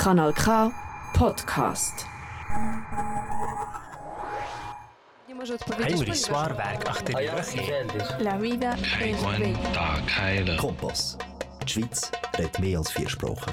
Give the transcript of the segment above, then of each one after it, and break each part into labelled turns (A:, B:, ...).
A: Kanal K Podcast.
B: Heimlich Swarwerk achter die Woche.
C: La vida es.
D: Kompass. Die Schweiz redet mehr als vier Sprachen.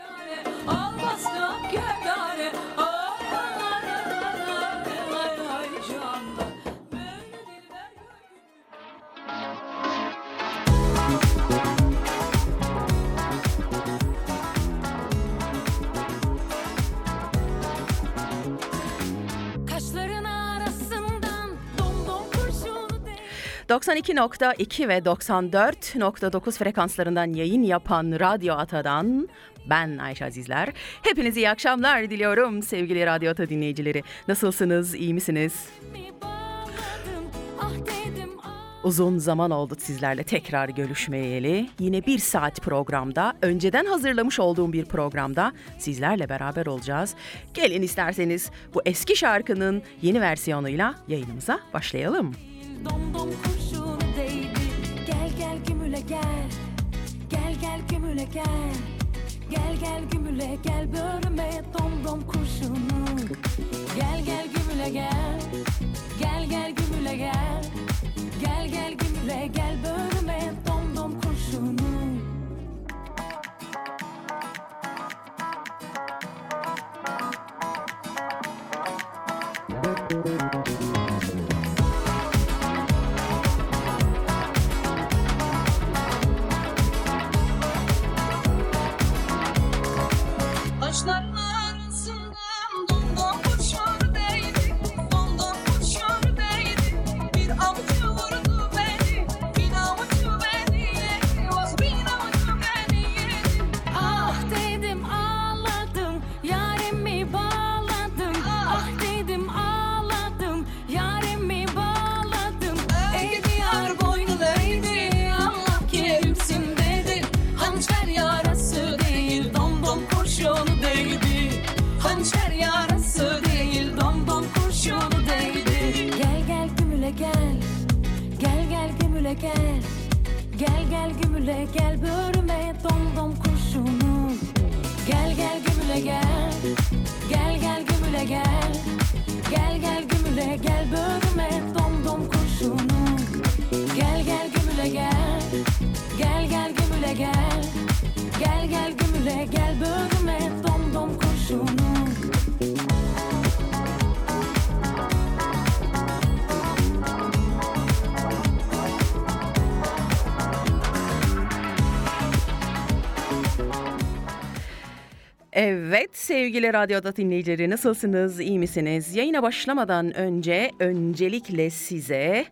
E: 92.2 ve 94.9 frekanslarından yayın yapan Radyo Ata'dan ben Ayşe Azizler. Hepinize iyi akşamlar diliyorum sevgili Radyo Ata dinleyicileri. Nasılsınız, iyi misiniz? Uzun zaman oldu sizlerle tekrar görüşmeyeli. Yine bir saat programda, önceden hazırlamış olduğum bir programda sizlerle beraber olacağız. Gelin isterseniz bu eski şarkının yeni versiyonuyla yayınımıza başlayalım.
F: Domdom kurşunu değdi. Gümüle gel. Gel gel gümüle gel. Gel gel gümüle gel bölüme domdom kurşunu. Gel gel gümüle gel. Gel gel gümüle. Gel
E: Evet sevgili Radyo'da dinleyicileri nasılsınız, iyi misiniz? Yayına başlamadan önce öncelikle size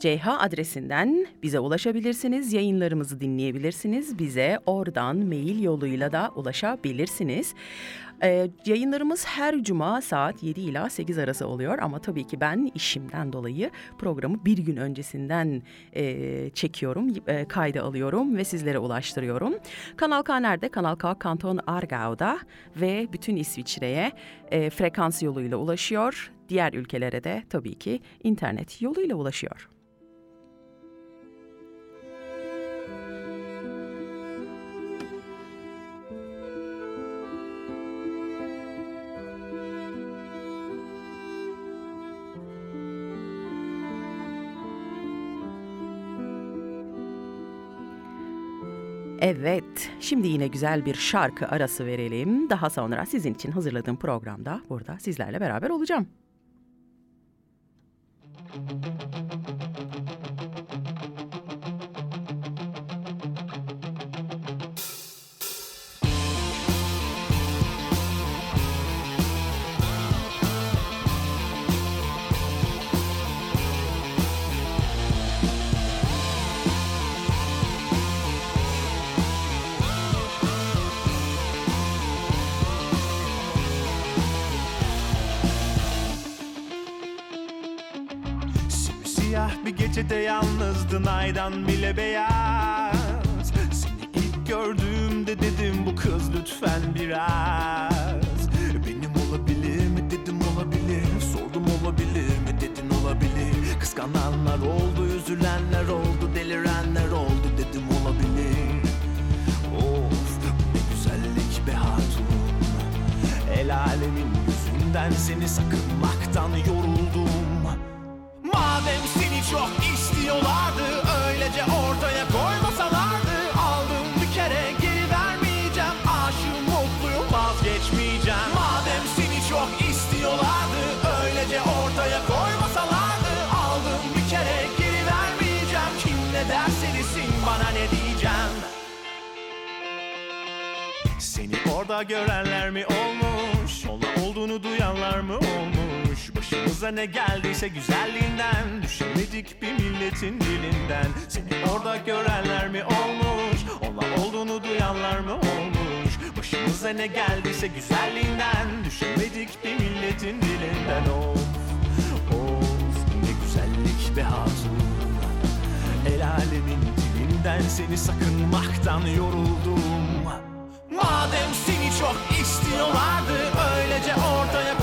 E: www.kanalk.ch adresinden bize ulaşabilirsiniz. Yayınlarımızı dinleyebilirsiniz. Bize oradan mail yoluyla da ulaşabilirsiniz. Ee, yayınlarımız her cuma saat 7 ila 8 arası oluyor ama tabii ki ben işimden dolayı programı bir gün öncesinden e, çekiyorum, e, kayda alıyorum ve sizlere ulaştırıyorum. Kanal K nerede? Kanal K Kanton Argau'da ve bütün İsviçre'ye e, frekans yoluyla ulaşıyor. Diğer ülkelere de tabii ki internet yoluyla ulaşıyor. Evet, şimdi yine güzel bir şarkı arası verelim. Daha sonra sizin için hazırladığım programda burada sizlerle beraber olacağım.
G: Gecede yalnızdın aydan bile beyaz. Seni ilk gördüğümde dedim bu kız lütfen biraz. Benim olabilir mi? Dedim olabilir. Sordum olabilir mi? Dedin olabilir. Kıskananlar oldu üzülenler oldu delirenler oldu. Dedim olabilir. Of ne güzellik be hatun. El alemin yüzünden seni sakınmaktan yoruldum Madem seni çok istiyorlardı Öylece ortaya koymasalardı Aldım bir kere geri vermeyeceğim Aşığım mutluyum vazgeçmeyeceğim Madem seni çok istiyorlardı Öylece ortaya koymasalardı Aldım bir kere geri vermeyeceğim Kim ne derse desin bana ne diyeceğim seni orada görenler mi olmuş? Onunla olduğunu duyanlar mı olmuş? Başımıza ne geldiyse güzelliğinden Düşemedik bir milletin dilinden Seni orada görenler mi olmuş? Onunla olduğunu duyanlar mı olmuş? Başımıza ne geldiyse güzelliğinden Düşemedik bir milletin dilinden Of, of ne güzellik be hatun El alemin dilinden seni sakınmaktan yoruldum Madem seni çok istiyorlardı Öylece ortaya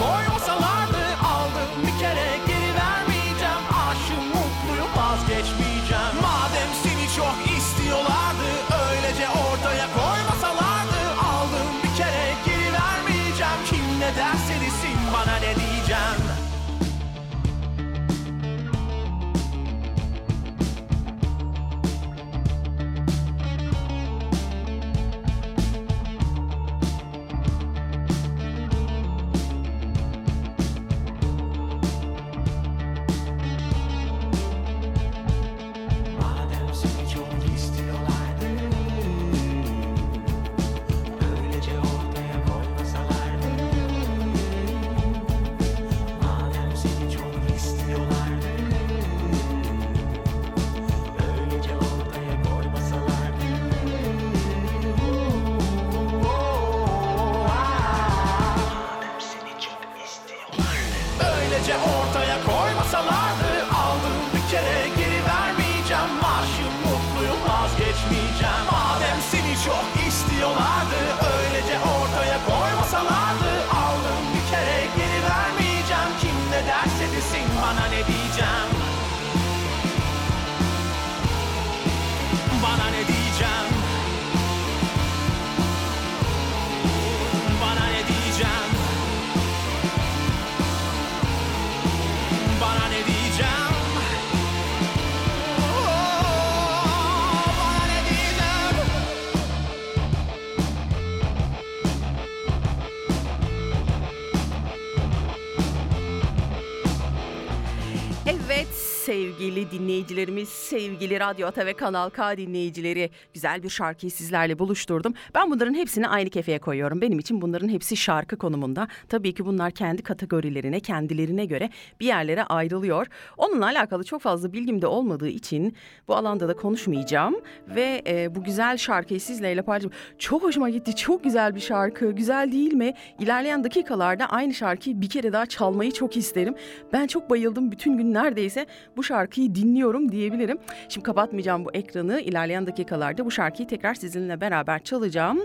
E: sevgili dinleyicilerimiz, sevgili Radyo Ata ve Kanal K dinleyicileri güzel bir şarkıyı sizlerle buluşturdum. Ben bunların hepsini aynı kefeye koyuyorum. Benim için bunların hepsi şarkı konumunda. Tabii ki bunlar kendi kategorilerine, kendilerine göre bir yerlere ayrılıyor. Onunla alakalı çok fazla bilgim de olmadığı için bu alanda da konuşmayacağım. Ve e, bu güzel şarkıyı sizlerle paylaşacağım. Çok hoşuma gitti, çok güzel bir şarkı. Güzel değil mi? İlerleyen dakikalarda aynı şarkıyı bir kere daha çalmayı çok isterim. Ben çok bayıldım. Bütün gün neredeyse bu şarkıyı dinliyorum diyebilirim. Şimdi kapatmayacağım bu ekranı. İlerleyen dakikalarda bu şarkıyı tekrar sizinle beraber çalacağım.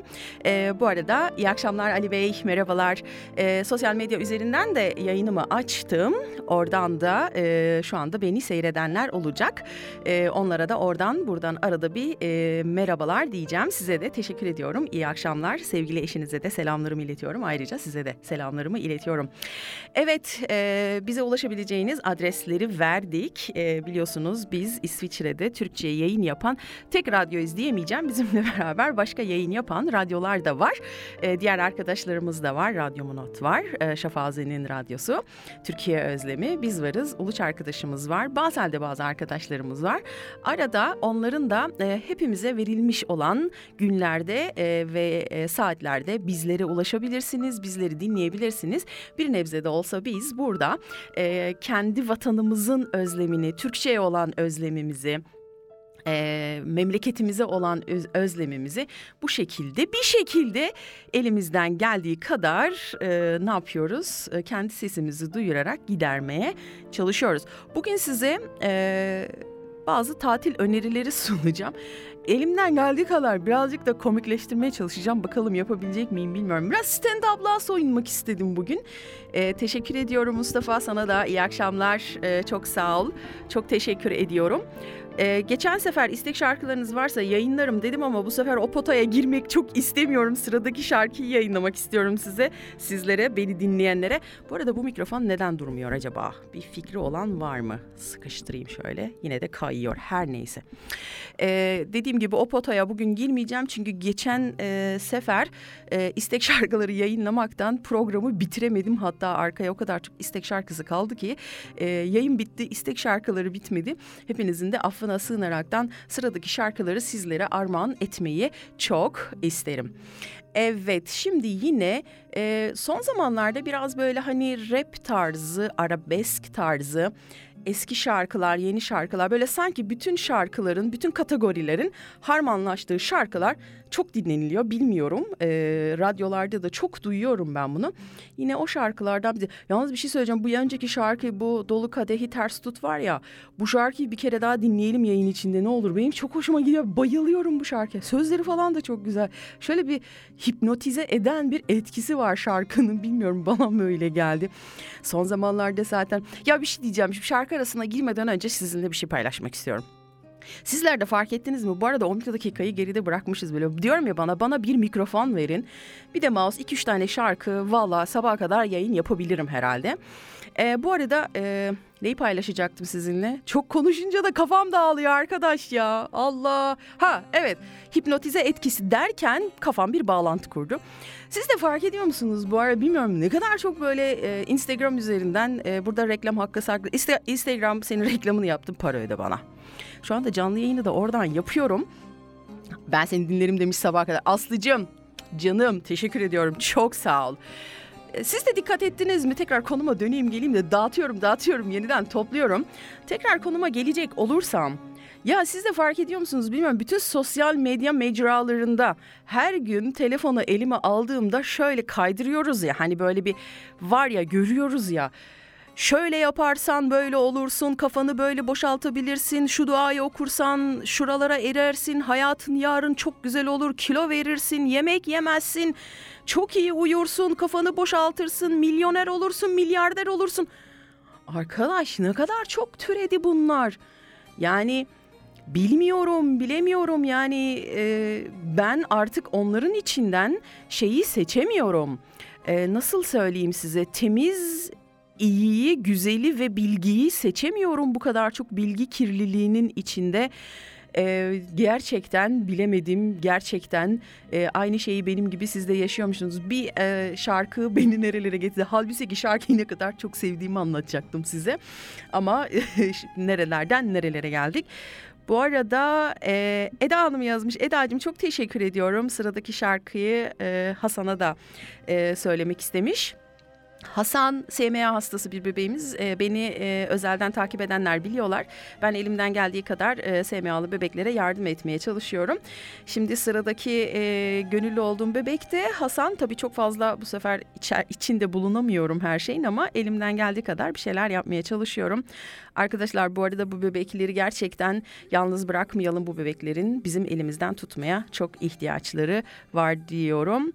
E: Ee, bu arada iyi akşamlar Ali Bey, merhabalar. Ee, sosyal medya üzerinden de yayınımı açtım. Oradan da e, şu anda beni seyredenler olacak. E, onlara da oradan buradan arada bir e, merhabalar diyeceğim. Size de teşekkür ediyorum. İyi akşamlar. Sevgili eşinize de selamlarımı iletiyorum. Ayrıca size de selamlarımı iletiyorum. Evet, e, bize ulaşabileceğiniz adresleri verdik. E, biliyorsunuz biz İsviçre'de Türkçe yayın yapan tek radyoyuz diyemeyeceğim. Bizimle beraber başka yayın yapan radyolar da var. E, diğer arkadaşlarımız da var. Radyo Monot var. E, Şafaze'nin radyosu. Türkiye Özlemi. Biz varız. Uluç arkadaşımız var. Basel'de bazı arkadaşlarımız var. Arada onların da e, hepimize verilmiş olan günlerde e, ve e, saatlerde bizlere ulaşabilirsiniz. Bizleri dinleyebilirsiniz. Bir nebze de olsa biz burada e, kendi vatanımızın özlemini, Türkçe'ye olan özlemimizi, e, memleketimize olan öz- özlemimizi bu şekilde bir şekilde elimizden geldiği kadar e, ne yapıyoruz? E, kendi sesimizi duyurarak gidermeye çalışıyoruz. Bugün size e, bazı tatil önerileri sunacağım. Elimden geldiği kadar birazcık da komikleştirmeye çalışacağım. Bakalım yapabilecek miyim bilmiyorum. Biraz stand-up'lığa soyunmak istedim bugün. E, teşekkür ediyorum Mustafa sana da iyi akşamlar. E, çok sağ ol. Çok teşekkür ediyorum. Ee, geçen sefer istek şarkılarınız varsa yayınlarım dedim ama bu sefer o potaya girmek çok istemiyorum. Sıradaki şarkıyı yayınlamak istiyorum size, sizlere, beni dinleyenlere. Bu arada bu mikrofon neden durmuyor acaba? Bir fikri olan var mı? Sıkıştırayım şöyle. Yine de kayıyor. Her neyse. Ee, dediğim gibi o potaya bugün girmeyeceğim çünkü geçen e, sefer e, istek şarkıları yayınlamaktan programı bitiremedim. Hatta arkaya o kadar çok istek şarkısı kaldı ki e, yayın bitti, istek şarkıları bitmedi. Hepinizin de affına sığınaraktan sıradaki şarkıları sizlere armağan etmeyi çok isterim. Evet şimdi yine e, son zamanlarda biraz böyle hani rap tarzı, arabesk tarzı eski şarkılar, yeni şarkılar böyle sanki bütün şarkıların, bütün kategorilerin harmanlaştığı şarkılar çok dinleniliyor. Bilmiyorum. Ee, radyolarda da çok duyuyorum ben bunu. Yine o şarkılardan bir Yalnız bir şey söyleyeceğim. Bu önceki şarkı bu Dolu Kadehi Ters Tut var ya. Bu şarkıyı bir kere daha dinleyelim yayın içinde ne olur. Benim çok hoşuma gidiyor. Bayılıyorum bu şarkıya. Sözleri falan da çok güzel. Şöyle bir hipnotize eden bir etkisi var şarkının. Bilmiyorum bana mı öyle geldi. Son zamanlarda zaten ya bir şey diyeceğim. Şu şarkı arasına girmeden önce sizinle bir şey paylaşmak istiyorum. Sizler de fark ettiniz mi? Bu arada 12 dakikayı geride bırakmışız böyle. Diyorum ya bana bana bir mikrofon verin. Bir de mouse 2-3 tane şarkı valla sabaha kadar yayın yapabilirim herhalde. Ee, bu arada e, neyi paylaşacaktım sizinle? Çok konuşunca da kafam dağılıyor arkadaş ya. Allah. Ha evet hipnotize etkisi derken kafam bir bağlantı kurdu. Siz de fark ediyor musunuz bu arada bilmiyorum ne kadar çok böyle e, Instagram üzerinden e, burada reklam hakkı saklı. İste, Instagram senin reklamını yaptım para öde bana. Şu anda canlı yayını da oradan yapıyorum. Ben seni dinlerim demiş sabaha kadar. Aslıcığım, canım teşekkür ediyorum. Çok sağ ol. Siz de dikkat ettiniz mi? Tekrar konuma döneyim geleyim de dağıtıyorum dağıtıyorum yeniden topluyorum. Tekrar konuma gelecek olursam ya siz de fark ediyor musunuz bilmiyorum bütün sosyal medya mecralarında her gün telefonu elime aldığımda şöyle kaydırıyoruz ya hani böyle bir var ya görüyoruz ya şöyle yaparsan böyle olursun, kafanı böyle boşaltabilirsin, şu duayı okursan şuralara erersin, hayatın yarın çok güzel olur, kilo verirsin, yemek yemezsin, çok iyi uyursun, kafanı boşaltırsın, milyoner olursun, milyarder olursun. Arkadaş ne kadar çok türedi bunlar. Yani bilmiyorum, bilemiyorum yani e, ben artık onların içinden şeyi seçemiyorum. E, nasıl söyleyeyim size temiz iyiyi, güzeli ve bilgiyi seçemiyorum bu kadar çok bilgi kirliliğinin içinde. Ee, gerçekten bilemedim gerçekten e, aynı şeyi benim gibi siz de yaşıyormuşsunuz bir e, şarkı beni nerelere getirdi halbuki ki şarkıyı ne kadar çok sevdiğimi anlatacaktım size ama nerelerden nerelere geldik bu arada e, Eda Hanım yazmış. Eda'cığım çok teşekkür ediyorum. Sıradaki şarkıyı e, Hasan'a da e, söylemek istemiş. Hasan SMA hastası bir bebeğimiz. Ee, beni e, özelden takip edenler biliyorlar. Ben elimden geldiği kadar e, SMA'lı bebeklere yardım etmeye çalışıyorum. Şimdi sıradaki e, gönüllü olduğum bebek de Hasan. Tabii çok fazla bu sefer içer, içinde bulunamıyorum her şeyin ama elimden geldiği kadar bir şeyler yapmaya çalışıyorum. Arkadaşlar bu arada bu bebekleri gerçekten yalnız bırakmayalım bu bebeklerin. Bizim elimizden tutmaya çok ihtiyaçları var diyorum.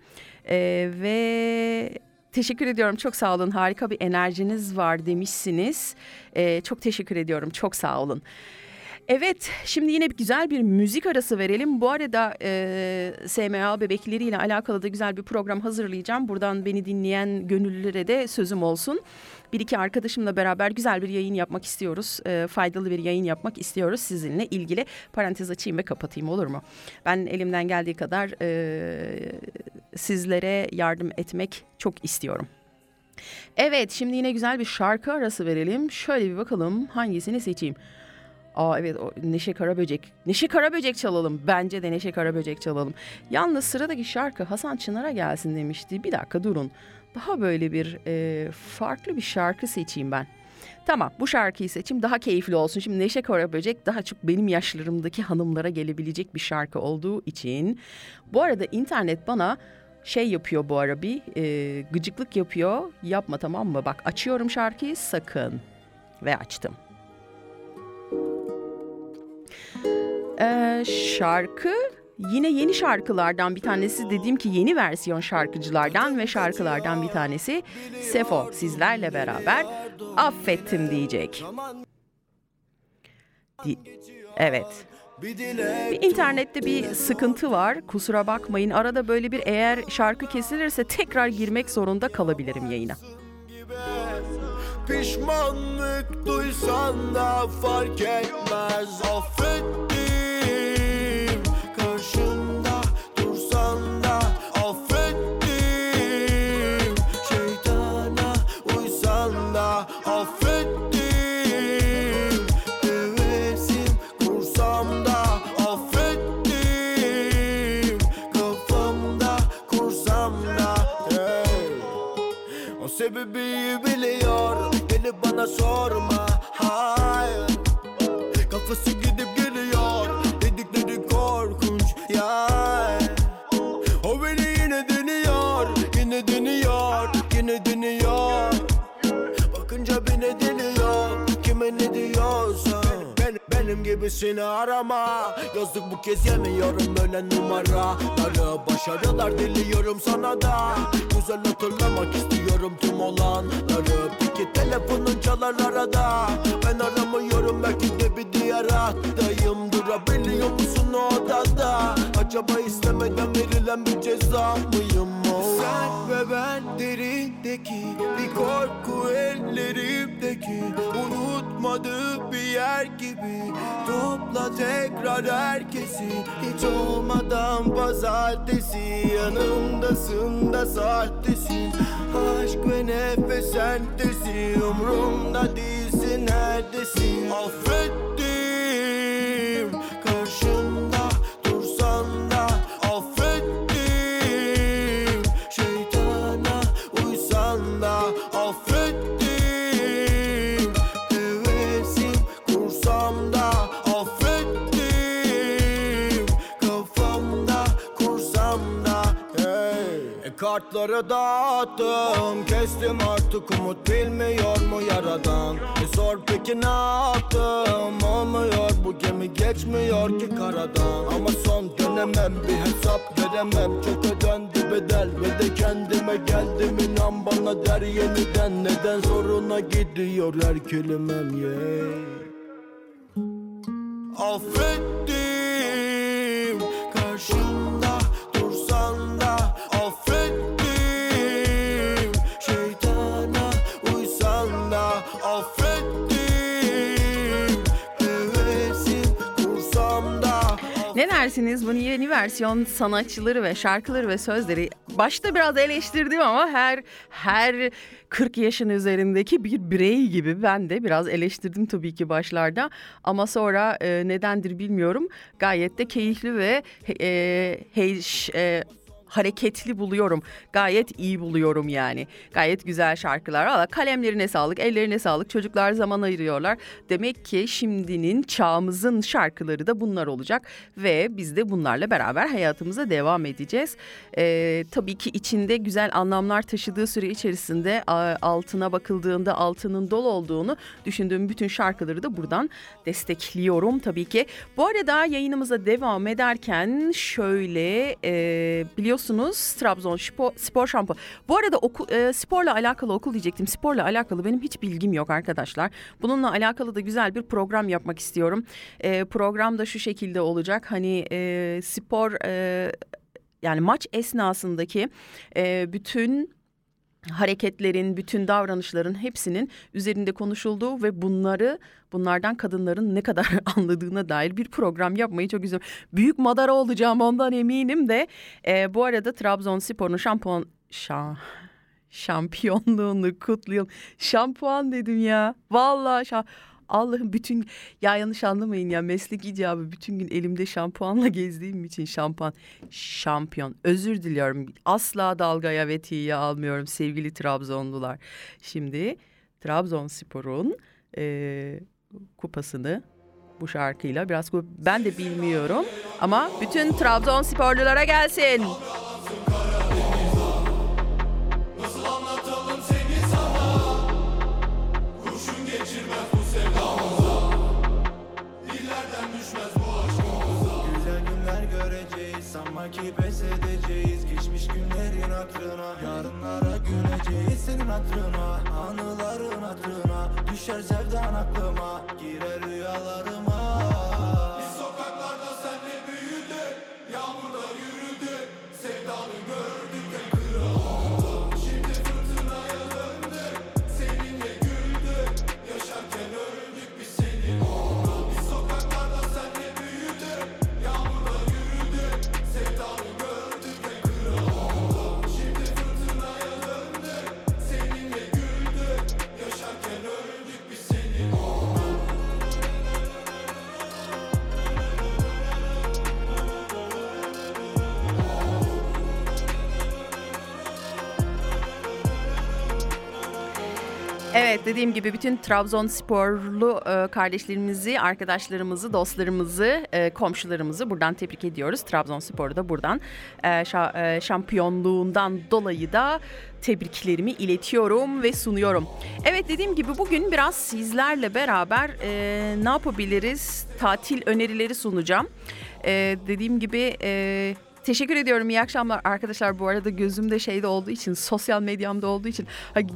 E: Ee, ve Teşekkür ediyorum. Çok sağ olun. Harika bir enerjiniz var demişsiniz. Ee, çok teşekkür ediyorum. Çok sağ olun. Evet, şimdi yine güzel bir müzik arası verelim. Bu arada e, SMA bebekleriyle alakalı da güzel bir program hazırlayacağım. Buradan beni dinleyen gönüllülere de sözüm olsun. Bir iki arkadaşımla beraber güzel bir yayın yapmak istiyoruz. E, faydalı bir yayın yapmak istiyoruz sizinle ilgili. Parantez açayım ve kapatayım olur mu? Ben elimden geldiği kadar e, sizlere yardım etmek çok istiyorum. Evet, şimdi yine güzel bir şarkı arası verelim. Şöyle bir bakalım hangisini seçeyim. Aa evet o Neşe Karaböcek. Neşe Karaböcek çalalım. Bence de Neşe Karaböcek çalalım. Yalnız sıradaki şarkı Hasan Çınar'a gelsin demişti. Bir dakika durun. Daha böyle bir e, farklı bir şarkı seçeyim ben. Tamam bu şarkıyı seçim daha keyifli olsun. Şimdi Neşe Karaböcek daha çok benim yaşlarımdaki hanımlara gelebilecek bir şarkı olduğu için. Bu arada internet bana şey yapıyor bu ara bir e, gıcıklık yapıyor. Yapma tamam mı? Bak açıyorum şarkıyı sakın. Ve açtım. Ee, şarkı yine yeni şarkılardan bir tanesi dediğim ki yeni versiyon şarkıcılardan ve şarkılardan bir tanesi Sefo sizlerle beraber affettim diyecek. Di- evet. Bir internette bir sıkıntı var. Kusura bakmayın. Arada böyle bir eğer şarkı kesilirse tekrar girmek zorunda kalabilirim yayına.
H: Pişmanlık duysan da fark etmez Affettim sebebi biliyor. Beni bana sorma. Hayır. Kafası gidip geliyor. Dedikleri korkunç. Ya gibisini arama. Yazık bu kez yemiyorum böyle numaraları Başarılar diliyorum sana da. Güzel hatırlamak istiyorum tüm olanları Peki telefonun çalar arada. Ben aramıyorum belki de bir diğer hattayım Durabiliyor musun o odada? Acaba istemeden verilen bir ceza mıyım? Oh. Sen ve ben derindeki Bir korku ellerimdeki Unutmadığı bir yer gibi Topla tekrar herkesi. Hiç olmadan pazartesi. Yanımdasın da sahtesin Aşk ve nefes sentezi Umrumda değilsin neredesin? Affettim Kartları dağıttım. Kestim artık umut bilmiyor mu yaradan? E sor peki ne yaptım? Olmuyor bu gemi geçmiyor ki karadan. Ama son dönemem bir hesap veremem. Çok ödendi bedel ve de kendime geldim. İnan bana der yeniden. Neden zoruna gidiyor her kelimem? Yeah. Affettim
E: Ne dersiniz bu yeni versiyon sanatçıları ve şarkıları ve sözleri başta biraz eleştirdim ama her her 40 yaşın üzerindeki bir birey gibi ben de biraz eleştirdim tabii ki başlarda. Ama sonra e, nedendir bilmiyorum. Gayet de keyifli ve e, hey, e, hareketli buluyorum. Gayet iyi buluyorum yani. Gayet güzel şarkılar. Valla kalemlerine sağlık, ellerine sağlık. Çocuklar zaman ayırıyorlar. Demek ki şimdinin çağımızın şarkıları da bunlar olacak. Ve biz de bunlarla beraber hayatımıza devam edeceğiz. Ee, tabii ki içinde güzel anlamlar taşıdığı süre içerisinde altına bakıldığında altının dolu olduğunu düşündüğüm bütün şarkıları da buradan destekliyorum tabii ki. Bu arada yayınımıza devam ederken şöyle e, biliyorsunuz Trabzon Spor, spor Şampu. Bu arada oku, e, sporla alakalı okul diyecektim. Sporla alakalı benim hiç bilgim yok arkadaşlar. Bununla alakalı da güzel bir program yapmak istiyorum. E, program da şu şekilde olacak. Hani e, spor e, yani maç esnasındaki e, bütün hareketlerin, bütün davranışların hepsinin üzerinde konuşulduğu ve bunları bunlardan kadınların ne kadar anladığına dair bir program yapmayı çok istiyorum. Büyük madara olacağım ondan eminim de. E, bu arada Trabzonspor'un şampiyon şa, şampiyonluğunu kutlayalım. Şampuan dedim ya. Vallahi şa Allah'ım bütün ya yanlış anlamayın ya meslek icabı bütün gün elimde şampuanla gezdiğim için şampuan şampiyon özür diliyorum asla dalgaya ve tiye almıyorum sevgili Trabzonlular. Şimdi Trabzonspor'un e, kupasını bu şarkıyla biraz ben de bilmiyorum ama bütün Trabzonsporlulara gelsin.
H: Ki pes edeceğiz. Geçmiş günlerin hatırına Yarınlara güleceğiz senin hatırına Anıların hatırına Düşer sevdan aklıma. Girer rüyalarıma
E: Evet dediğim gibi bütün Trabzonsporlu e, kardeşlerimizi, arkadaşlarımızı, dostlarımızı, e, komşularımızı buradan tebrik ediyoruz. Trabzonspor'u da buradan e, şa- şampiyonluğundan dolayı da tebriklerimi iletiyorum ve sunuyorum. Evet dediğim gibi bugün biraz sizlerle beraber ne yapabiliriz? Tatil önerileri sunacağım. Dediğim gibi... Teşekkür ediyorum. İyi akşamlar arkadaşlar. Bu arada gözümde şeyde olduğu için, sosyal medyamda olduğu için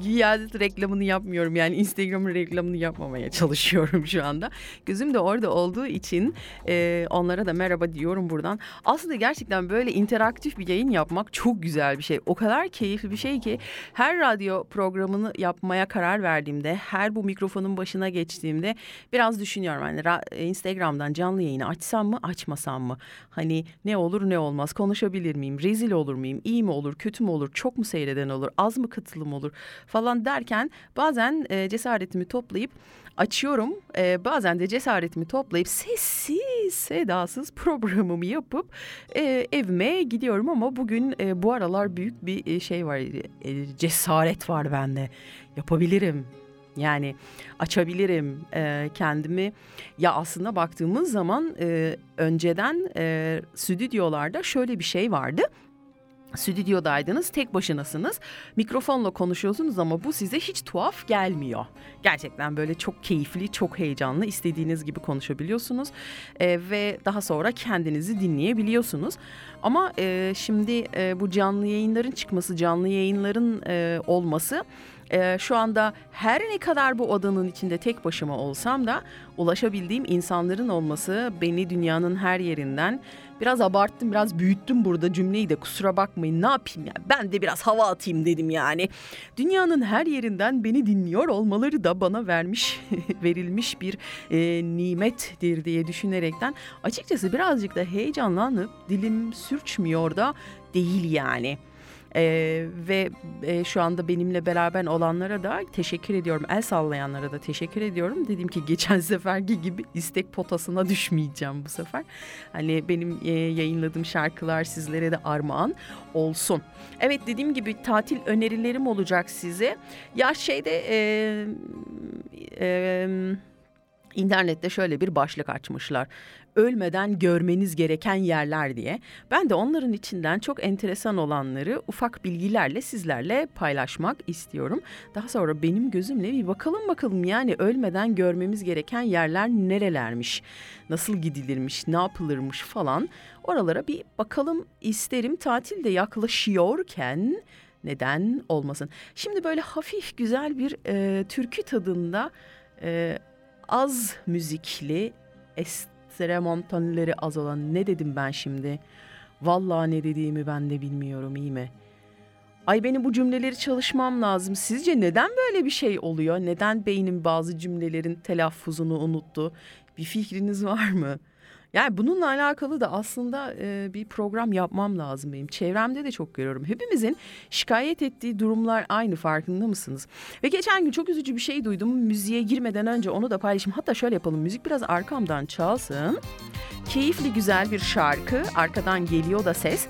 E: Giyadet reklamını yapmıyorum. Yani Instagram'ın reklamını yapmamaya çalışıyorum şu anda. Gözüm de orada olduğu için e, onlara da merhaba diyorum buradan. Aslında gerçekten böyle interaktif bir yayın yapmak çok güzel bir şey. O kadar keyifli bir şey ki her radyo programını yapmaya karar verdiğimde, her bu mikrofonun başına geçtiğimde biraz düşünüyorum. Hani ra- Instagram'dan canlı yayını açsam mı, açmasam mı? Hani ne olur ne olmaz konuşabilir miyim? Rezil olur muyum? İyi mi olur? Kötü mü olur? Çok mu seyreden olur? Az mı katılım olur? Falan derken bazen e, cesaretimi toplayıp açıyorum. E, bazen de cesaretimi toplayıp sessiz sedasız programımı yapıp e, evime gidiyorum ama bugün e, bu aralar büyük bir e, şey var. E, cesaret var bende. Yapabilirim. Yani açabilirim e, kendimi. Ya aslında baktığımız zaman e, önceden e, stüdyolarda şöyle bir şey vardı. Stüdyodaydınız, tek başınasınız. Mikrofonla konuşuyorsunuz ama bu size hiç tuhaf gelmiyor. Gerçekten böyle çok keyifli, çok heyecanlı, istediğiniz gibi konuşabiliyorsunuz. E, ve daha sonra kendinizi dinleyebiliyorsunuz. Ama e, şimdi e, bu canlı yayınların çıkması, canlı yayınların e, olması ee, şu anda her ne kadar bu odanın içinde tek başıma olsam da ulaşabildiğim insanların olması beni dünyanın her yerinden biraz abarttım, biraz büyüttüm burada cümleyi de kusura bakmayın ne yapayım ya ben de biraz hava atayım dedim yani. Dünyanın her yerinden beni dinliyor olmaları da bana vermiş, verilmiş bir e, nimettir diye düşünerekten açıkçası birazcık da heyecanlanıp dilim sürçmüyor da değil yani. Ee, ve e, şu anda benimle beraber olanlara da teşekkür ediyorum. El sallayanlara da teşekkür ediyorum. Dedim ki geçen seferki gibi istek potasına düşmeyeceğim bu sefer. Hani benim e, yayınladığım şarkılar sizlere de armağan olsun. Evet dediğim gibi tatil önerilerim olacak size. Ya şeyde... E, e, İnternette şöyle bir başlık açmışlar. Ölmeden görmeniz gereken yerler diye. Ben de onların içinden çok enteresan olanları ufak bilgilerle sizlerle paylaşmak istiyorum. Daha sonra benim gözümle bir bakalım bakalım yani ölmeden görmemiz gereken yerler nerelermiş? Nasıl gidilirmiş, ne yapılırmış falan. Oralara bir bakalım isterim. Tatil de yaklaşıyorken neden olmasın? Şimdi böyle hafif güzel bir e, türkü tadında... E, az müzikli estremontanları az olan ne dedim ben şimdi? Vallahi ne dediğimi ben de bilmiyorum iyi mi? Ay benim bu cümleleri çalışmam lazım. Sizce neden böyle bir şey oluyor? Neden beynim bazı cümlelerin telaffuzunu unuttu? Bir fikriniz var mı? Yani bununla alakalı da aslında e, bir program yapmam lazım benim. Çevremde de çok görüyorum. Hepimizin şikayet ettiği durumlar aynı farkında mısınız? Ve geçen gün çok üzücü bir şey duydum. Müziğe girmeden önce onu da paylaşayım. Hatta şöyle yapalım. Müzik biraz arkamdan çalsın. Keyifli güzel bir şarkı. Arkadan geliyor da ses.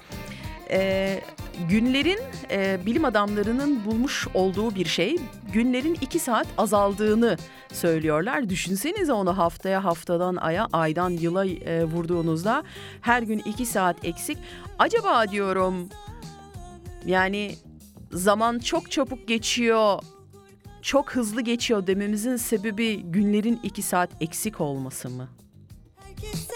E: Ee, Günlerin e, bilim adamlarının bulmuş olduğu bir şey günlerin iki saat azaldığını söylüyorlar. Düşünsenize onu haftaya haftadan aya aydan yıla e, vurduğunuzda her gün iki saat eksik. Acaba diyorum yani zaman çok çabuk geçiyor çok hızlı geçiyor dememizin sebebi günlerin iki saat eksik olması mı?
I: Herkes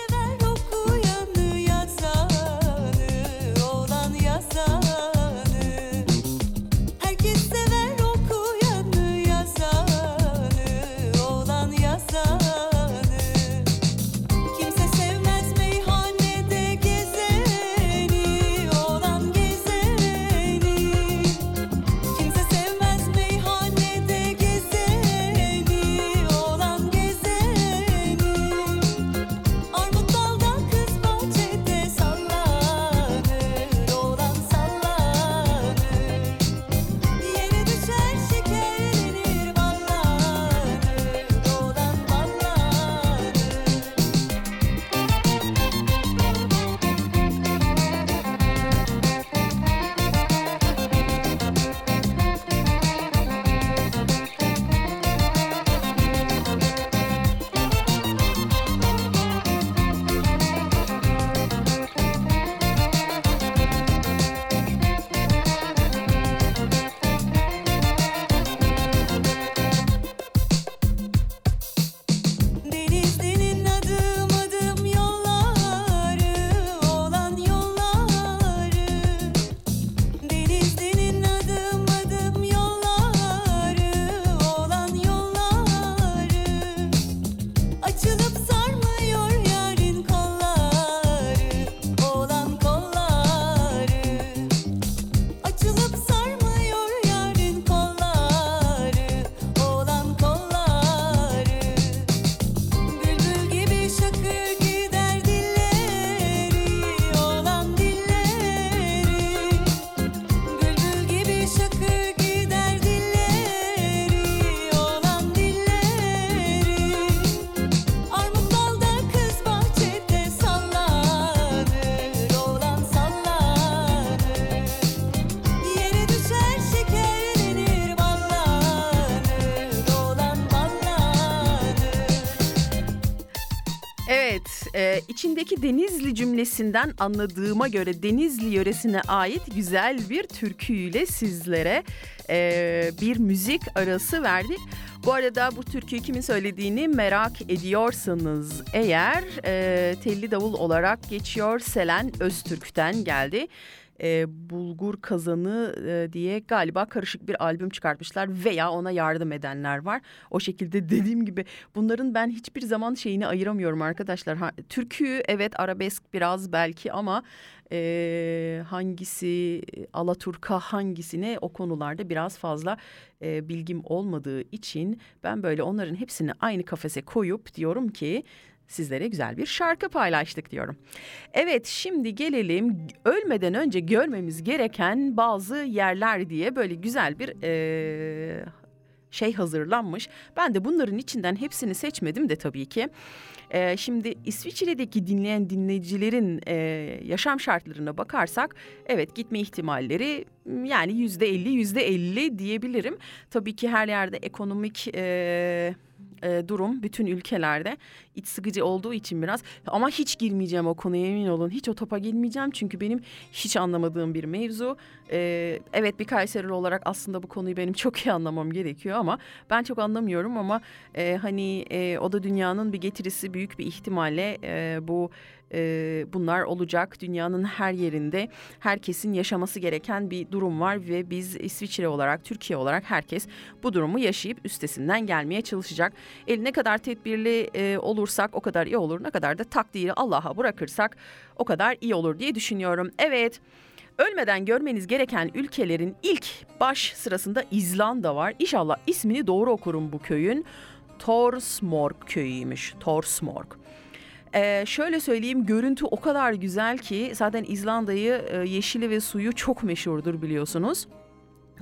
E: içindeki Denizli cümlesinden anladığıma göre Denizli yöresine ait güzel bir türküyle sizlere e, bir müzik arası verdik. Bu arada bu türküyü kimin söylediğini merak ediyorsanız eğer e, Telli Davul olarak geçiyor Selen Öztürk'ten geldi. E, Bulgur Kazanı e, diye galiba karışık bir albüm çıkartmışlar veya ona yardım edenler var. O şekilde dediğim gibi bunların ben hiçbir zaman şeyini ayıramıyorum arkadaşlar. Ha, türkü evet arabesk biraz belki ama e, hangisi Alaturka hangisine o konularda biraz fazla e, bilgim olmadığı için ben böyle onların hepsini aynı kafese koyup diyorum ki sizlere güzel bir şarkı paylaştık diyorum. Evet şimdi gelelim ölmeden önce görmemiz gereken bazı yerler diye böyle güzel bir e, şey hazırlanmış. Ben de bunların içinden hepsini seçmedim de tabii ki. E, şimdi İsviçre'deki dinleyen dinleyicilerin e, yaşam şartlarına bakarsak evet gitme ihtimalleri yani yüzde elli yüzde elli diyebilirim. Tabii ki her yerde ekonomik e, e, durum bütün ülkelerde iç sıkıcı olduğu için biraz ama hiç girmeyeceğim o konuya emin olun. Hiç o topa girmeyeceğim çünkü benim hiç anlamadığım bir mevzu. E, evet bir Kayserili olarak aslında bu konuyu benim çok iyi anlamam gerekiyor ama ben çok anlamıyorum ama e, hani e, o da dünyanın bir getirisi büyük bir ihtimalle e, bu e, bunlar olacak. Dünyanın her yerinde herkesin yaşaması gereken bir durum var ve biz İsviçre olarak, Türkiye olarak herkes bu durumu yaşayıp üstesinden gelmeye çalışacak. El ne kadar tedbirli e, olursak o kadar iyi olur. Ne kadar da takdiri Allah'a bırakırsak o kadar iyi olur diye düşünüyorum. Evet. Ölmeden görmeniz gereken ülkelerin ilk baş sırasında İzlanda var. İnşallah ismini doğru okurum bu köyün. Torsmorg köyüymüş. Torsmorg. Ee, şöyle söyleyeyim görüntü o kadar güzel ki zaten İzlanda'yı e, yeşili ve suyu çok meşhurdur biliyorsunuz.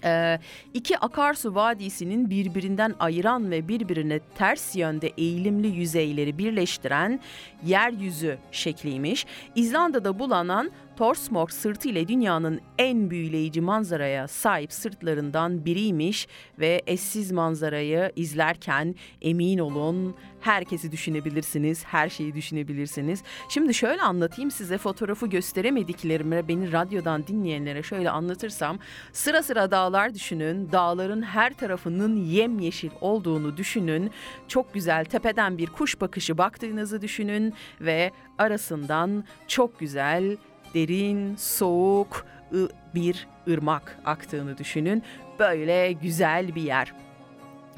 E: Ee, iki akarsu vadisinin birbirinden ayıran ve birbirine ters yönde eğilimli yüzeyleri birleştiren yeryüzü şekliymiş. İzlanda'da bulanan Torsmork sırtı ile dünyanın en büyüleyici manzaraya sahip sırtlarından biriymiş ve eşsiz manzarayı izlerken emin olun herkesi düşünebilirsiniz, her şeyi düşünebilirsiniz. Şimdi şöyle anlatayım size fotoğrafı gösteremediklerimi beni radyodan dinleyenlere şöyle anlatırsam sıra sıra dağlar düşünün, dağların her tarafının yemyeşil olduğunu düşünün. Çok güzel tepeden bir kuş bakışı baktığınızı düşünün ve arasından çok güzel derin, soğuk bir ırmak aktığını düşünün. Böyle güzel bir yer.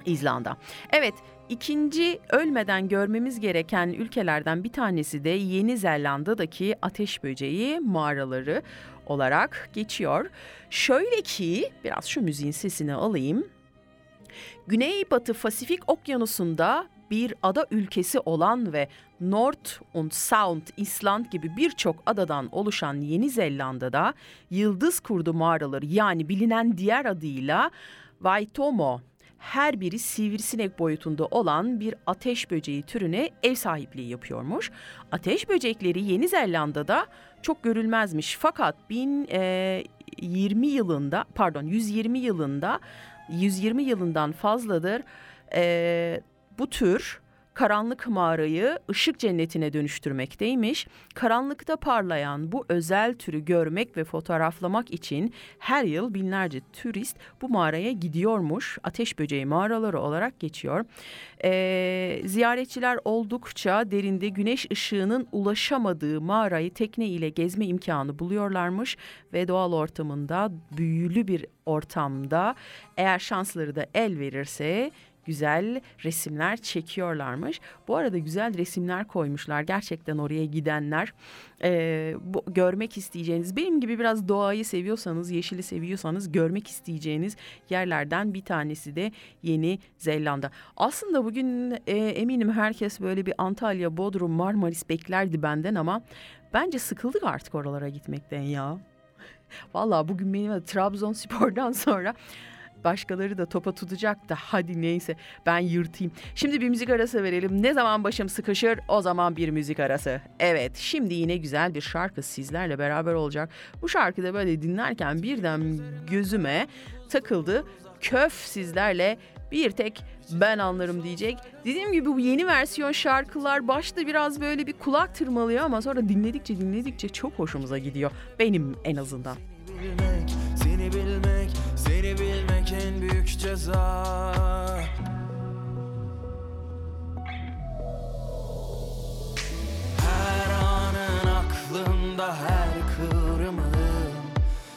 E: İzlanda. Evet, ikinci ölmeden görmemiz gereken ülkelerden bir tanesi de Yeni Zelanda'daki ateş böceği mağaraları olarak geçiyor. Şöyle ki biraz şu müziğin sesini alayım. Güneybatı Pasifik Okyanusu'nda bir ada ülkesi olan ve North und Sound Island gibi birçok adadan oluşan Yeni Zelanda'da yıldız kurdu mağaraları yani bilinen diğer adıyla Waitomo her biri sivrisinek boyutunda olan bir ateş böceği türüne ev sahipliği yapıyormuş. Ateş böcekleri Yeni Zelanda'da çok görülmezmiş fakat 1020 yılında pardon 120 yılında 120 yılından fazladır eee, bu tür karanlık mağarayı ışık cennetine dönüştürmekteymiş. Karanlıkta parlayan bu özel türü görmek ve fotoğraflamak için her yıl binlerce turist bu mağaraya gidiyormuş. Ateş böceği mağaraları olarak geçiyor. Ee, ziyaretçiler oldukça derinde güneş ışığının ulaşamadığı mağarayı tekne ile gezme imkanı buluyorlarmış ve doğal ortamında büyülü bir ortamda eğer şansları da el verirse güzel resimler çekiyorlarmış. Bu arada güzel resimler koymuşlar gerçekten oraya gidenler. Ee, bu, görmek isteyeceğiniz benim gibi biraz doğayı seviyorsanız, yeşili seviyorsanız görmek isteyeceğiniz yerlerden bir tanesi de Yeni Zelanda. Aslında bugün e, eminim herkes böyle bir Antalya, Bodrum, Marmaris beklerdi benden ama bence sıkıldık artık oralara gitmekten ya. Vallahi bugün benim Trabzonspor'dan sonra başkaları da topa tutacak da hadi neyse ben yırtayım. Şimdi bir müzik arası verelim. Ne zaman başım sıkışır o zaman bir müzik arası. Evet şimdi yine güzel bir şarkı sizlerle beraber olacak. Bu şarkıda böyle dinlerken birden gözüme takıldı. Köf sizlerle bir tek ben anlarım diyecek. Dediğim gibi bu yeni versiyon şarkılar başta biraz böyle bir kulak tırmalıyor ama sonra dinledikçe dinledikçe çok hoşumuza gidiyor. Benim en azından.
J: bilmek, seni bilmek, seni bilmek en büyük ceza. Her anın aklımda her kıvrımın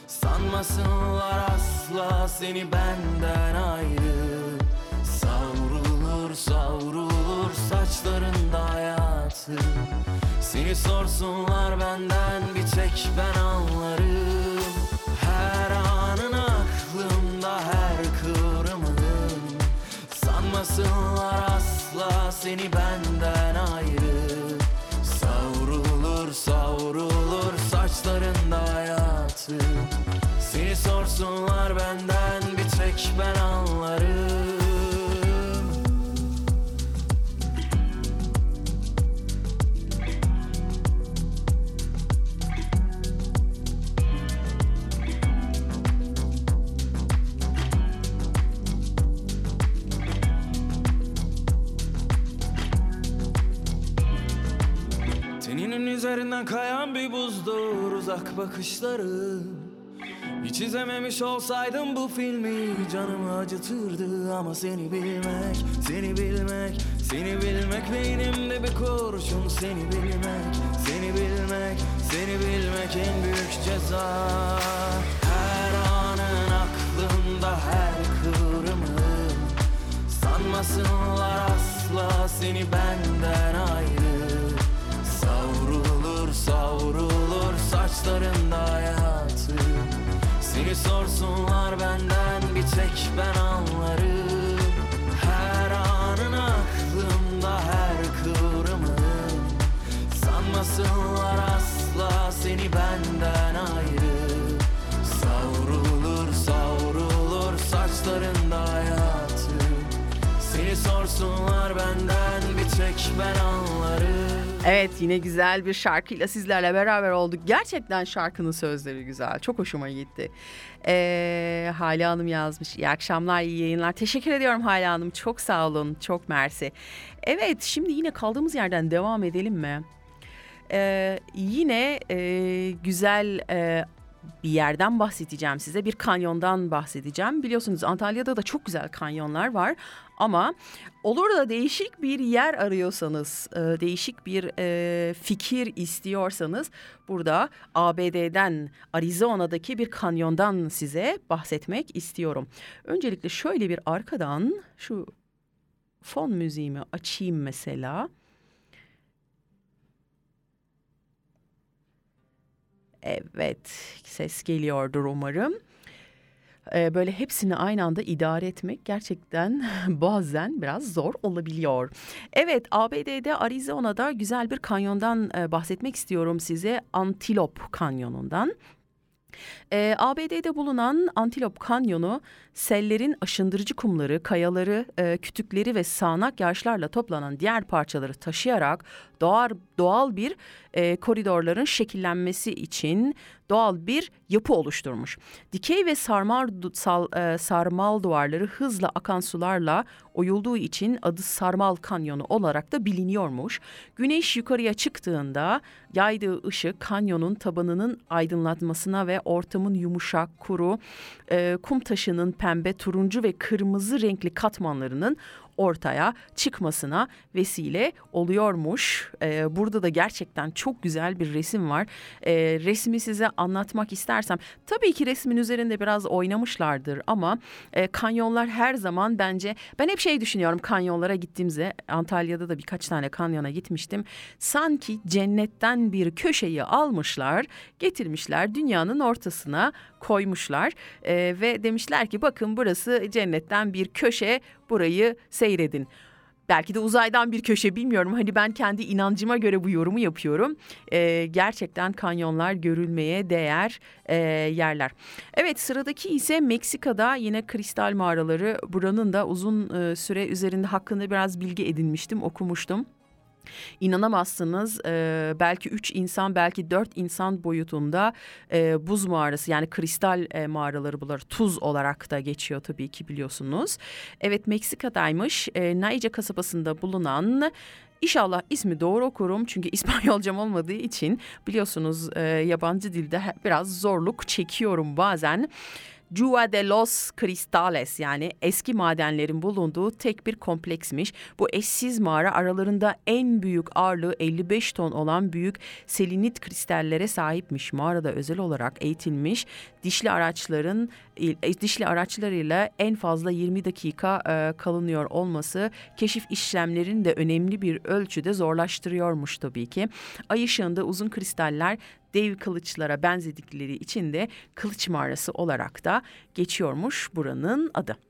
J: Sanmasınlar asla seni benden ayrı. Savrulur savrulur saçlarında hayatı. Seni sorsunlar benden bir tek ben anlarım aklımda her kıvrımın Sanmasınlar asla seni benden ayrı. Savrulur savrulur saçlarında hayatı. Seni sorsunlar benden bir tek ben anlarım Teninin üzerinden kayan bir buzdur uzak bakışları Hiç izlememiş olsaydım bu filmi canımı acıtırdı Ama seni bilmek, seni bilmek, seni bilmek Beynimde bir kurşun. Seni bilmek, seni bilmek, seni bilmek en büyük ceza. Her anın aklımda her kıvrımın Sanmasınlar asla seni benden ayrı Savrulur savrulur saçlarında hayatı. Seni sorsunlar benden bir tek ben anlarım. Her anın aklımda her kıvrımın Sanmasınlar asla seni benden ayrı. Savrulur savrulur sorsunlar benden bir tek ben anlarım
E: Evet yine güzel bir şarkıyla sizlerle beraber olduk. Gerçekten şarkının sözleri güzel. Çok hoşuma gitti. Ee, Hale Hanım yazmış. İyi akşamlar, iyi yayınlar. Teşekkür ediyorum Hale Hanım. Çok sağ olun. Çok mersi. Evet şimdi yine kaldığımız yerden devam edelim mi? Ee, yine e, güzel e, bir yerden bahsedeceğim size. Bir kanyondan bahsedeceğim. Biliyorsunuz Antalya'da da çok güzel kanyonlar var. Ama olur da değişik bir yer arıyorsanız, e, değişik bir e, fikir istiyorsanız burada ABD'den Arizona'daki bir kanyondan size bahsetmek istiyorum. Öncelikle şöyle bir arkadan şu fon müziğimi açayım mesela. Evet, ses geliyordur umarım. Ee, böyle hepsini aynı anda idare etmek gerçekten bazen biraz zor olabiliyor. Evet, ABD'de Arizona'da güzel bir kanyondan e, bahsetmek istiyorum size. Antelope Kanyonu'ndan. Ee, ABD'de bulunan Antelope Kanyonu sellerin aşındırıcı kumları, kayaları, e, kütükleri ve sağanak yağışlarla toplanan diğer parçaları taşıyarak doğal, doğal bir e, koridorların şekillenmesi için doğal bir yapı oluşturmuş. Dikey ve sarmal, sal, e, sarmal duvarları hızla akan sularla oyulduğu için adı Sarmal Kanyonu olarak da biliniyormuş. Güneş yukarıya çıktığında yaydığı ışık kanyonun tabanının aydınlatmasına ve ortamın yumuşak, kuru, e, kum taşının pembe, turuncu ve kırmızı renkli katmanlarının ortaya çıkmasına vesile oluyormuş. Ee, burada da gerçekten çok güzel bir resim var. Ee, resmi size anlatmak istersem tabii ki resmin üzerinde biraz oynamışlardır ama e, kanyonlar her zaman bence ben hep şey düşünüyorum kanyonlara gittiğimde Antalya'da da birkaç tane kanyona gitmiştim. Sanki cennetten bir köşeyi almışlar getirmişler dünyanın ortasına koymuşlar ee, ve demişler ki bakın burası cennetten bir köşe burayı seyredin. Belki de uzaydan bir köşe bilmiyorum. Hani ben kendi inancıma göre bu yorumu yapıyorum. Ee, gerçekten kanyonlar görülmeye değer e, yerler. Evet sıradaki ise Meksika'da yine kristal mağaraları. Buranın da uzun e, süre üzerinde hakkında biraz bilgi edinmiştim, okumuştum. İnanamazsınız e, belki üç insan belki dört insan boyutunda e, buz mağarası yani kristal e, mağaraları bunlar tuz olarak da geçiyor tabii ki biliyorsunuz. Evet Meksika'daymış e, Naice kasabasında bulunan İnşallah ismi doğru okurum çünkü İspanyolcam olmadığı için biliyorsunuz e, yabancı dilde biraz zorluk çekiyorum bazen. Cuva de los Cristales yani eski madenlerin bulunduğu tek bir kompleksmiş. Bu eşsiz mağara aralarında en büyük ağırlığı 55 ton olan büyük selinit kristallere sahipmiş. Mağarada özel olarak eğitilmiş dişli araçların dişli araçlarıyla en fazla 20 dakika e, kalınıyor olması keşif işlemlerini de önemli bir ölçüde zorlaştırıyormuş tabii ki. Ay ışığında uzun kristaller dev kılıçlara benzedikleri için de kılıç mağarası olarak da geçiyormuş buranın adı.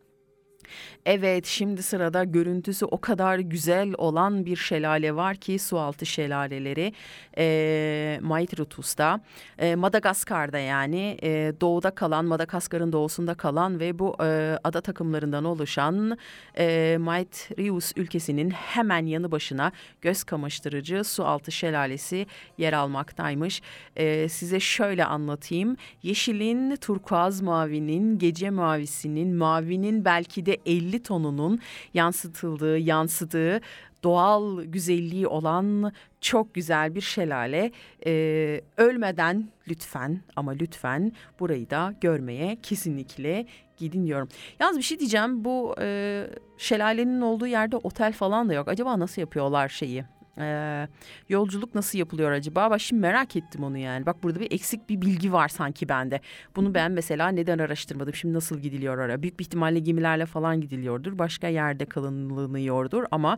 E: Evet şimdi sırada görüntüsü o kadar güzel olan bir şelale var ki sualtı şelaleleri e, Maitrutus'ta e, Madagaskar'da yani e, doğuda kalan Madagaskar'ın doğusunda kalan ve bu e, ada takımlarından oluşan e, Maitrius ülkesinin hemen yanı başına göz kamaştırıcı sualtı şelalesi yer almaktaymış. E, size şöyle anlatayım yeşilin turkuaz mavinin gece mavisinin mavinin belki de 50 tonunun yansıtıldığı, yansıdığı doğal güzelliği olan çok güzel bir şelale. Ee, ölmeden lütfen ama lütfen burayı da görmeye kesinlikle gidin diyorum. Yalnız bir şey diyeceğim bu e, şelalenin olduğu yerde otel falan da yok. Acaba nasıl yapıyorlar şeyi? Ee, yolculuk nasıl yapılıyor acaba? Bak şimdi merak ettim onu yani. Bak burada bir eksik bir bilgi var sanki bende. Bunu ben mesela neden araştırmadım? Şimdi nasıl gidiliyor oraya? Büyük bir ihtimalle gemilerle falan gidiliyordur. Başka yerde kalınlanıyordur ama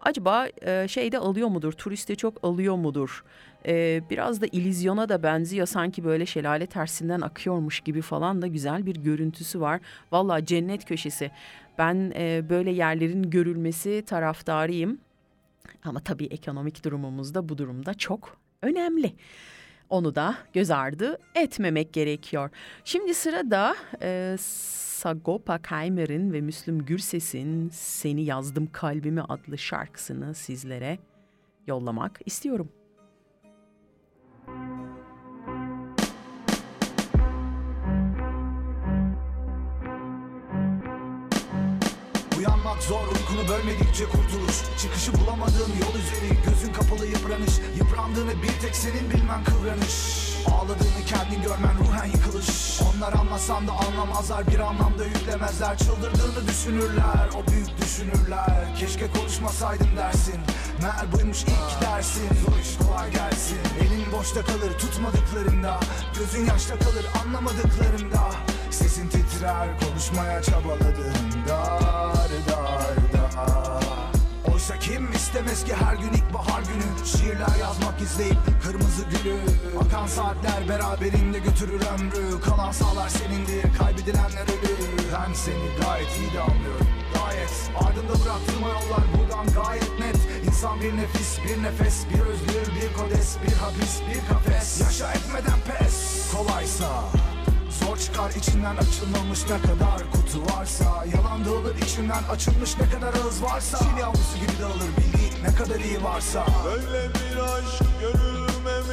E: acaba e, şeyde alıyor mudur? Turiste çok alıyor mudur? Ee, biraz da ilizyona da benziyor. Sanki böyle şelale tersinden akıyormuş gibi falan da güzel bir görüntüsü var. Valla cennet köşesi. Ben e, böyle yerlerin görülmesi taraftarıyım. Ama tabii ekonomik durumumuz da bu durumda çok önemli. Onu da göz ardı etmemek gerekiyor. Şimdi sırada e, Sagopa Kaymer'in ve Müslüm Gürses'in Seni Yazdım Kalbime adlı şarkısını sizlere yollamak istiyorum.
K: Uyanmak zor uykunu bölmedikçe kurtuluş. Çıkışı bulamadığın yol üzeri Gözün kapalı yıpranış. Yıprandığını bir tek senin bilmen kıvranış. Ağladığını kendin görmen ruhen yıkılış. Onlar anlasan da anlamazlar Bir anlamda yüklemezler. Çıldırdığını düşünürler O büyük düşünürler. Keşke konuşmasaydım dersin. Meğer buymuş ilk dersin. Zor iş kolay gelsin. Elin boşta kalır tutmadıklarında. Gözün yaşta kalır anlamadıklarında. Sesin titrer konuşmaya çabaladığında Oysa kim istemez ki her gün ilkbahar günü? Şiirler yazmak izleyip kırmızı gülü. Akan saatler beraberinde götürür ömrü. Kalan sağlar senindir kaybedilenler ölür Ben seni gayet iyi de anlıyorum. Gayet. Ardında bıraktığım yollar buradan gayet net. İnsan bir nefis bir nefes bir özgür bir kodes Bir hapis bir kafes. Yaşa etmeden pes. Kolaysa Zor çıkar. İçinden açılmamış ne kadar kutu varsa. Yalan dağılır içinden açılmış ne kadar ağız varsa. Çil yavrusu gibi dağılır bildiğin ne kadar iyi varsa.
L: Böyle bir aşk görülmemiş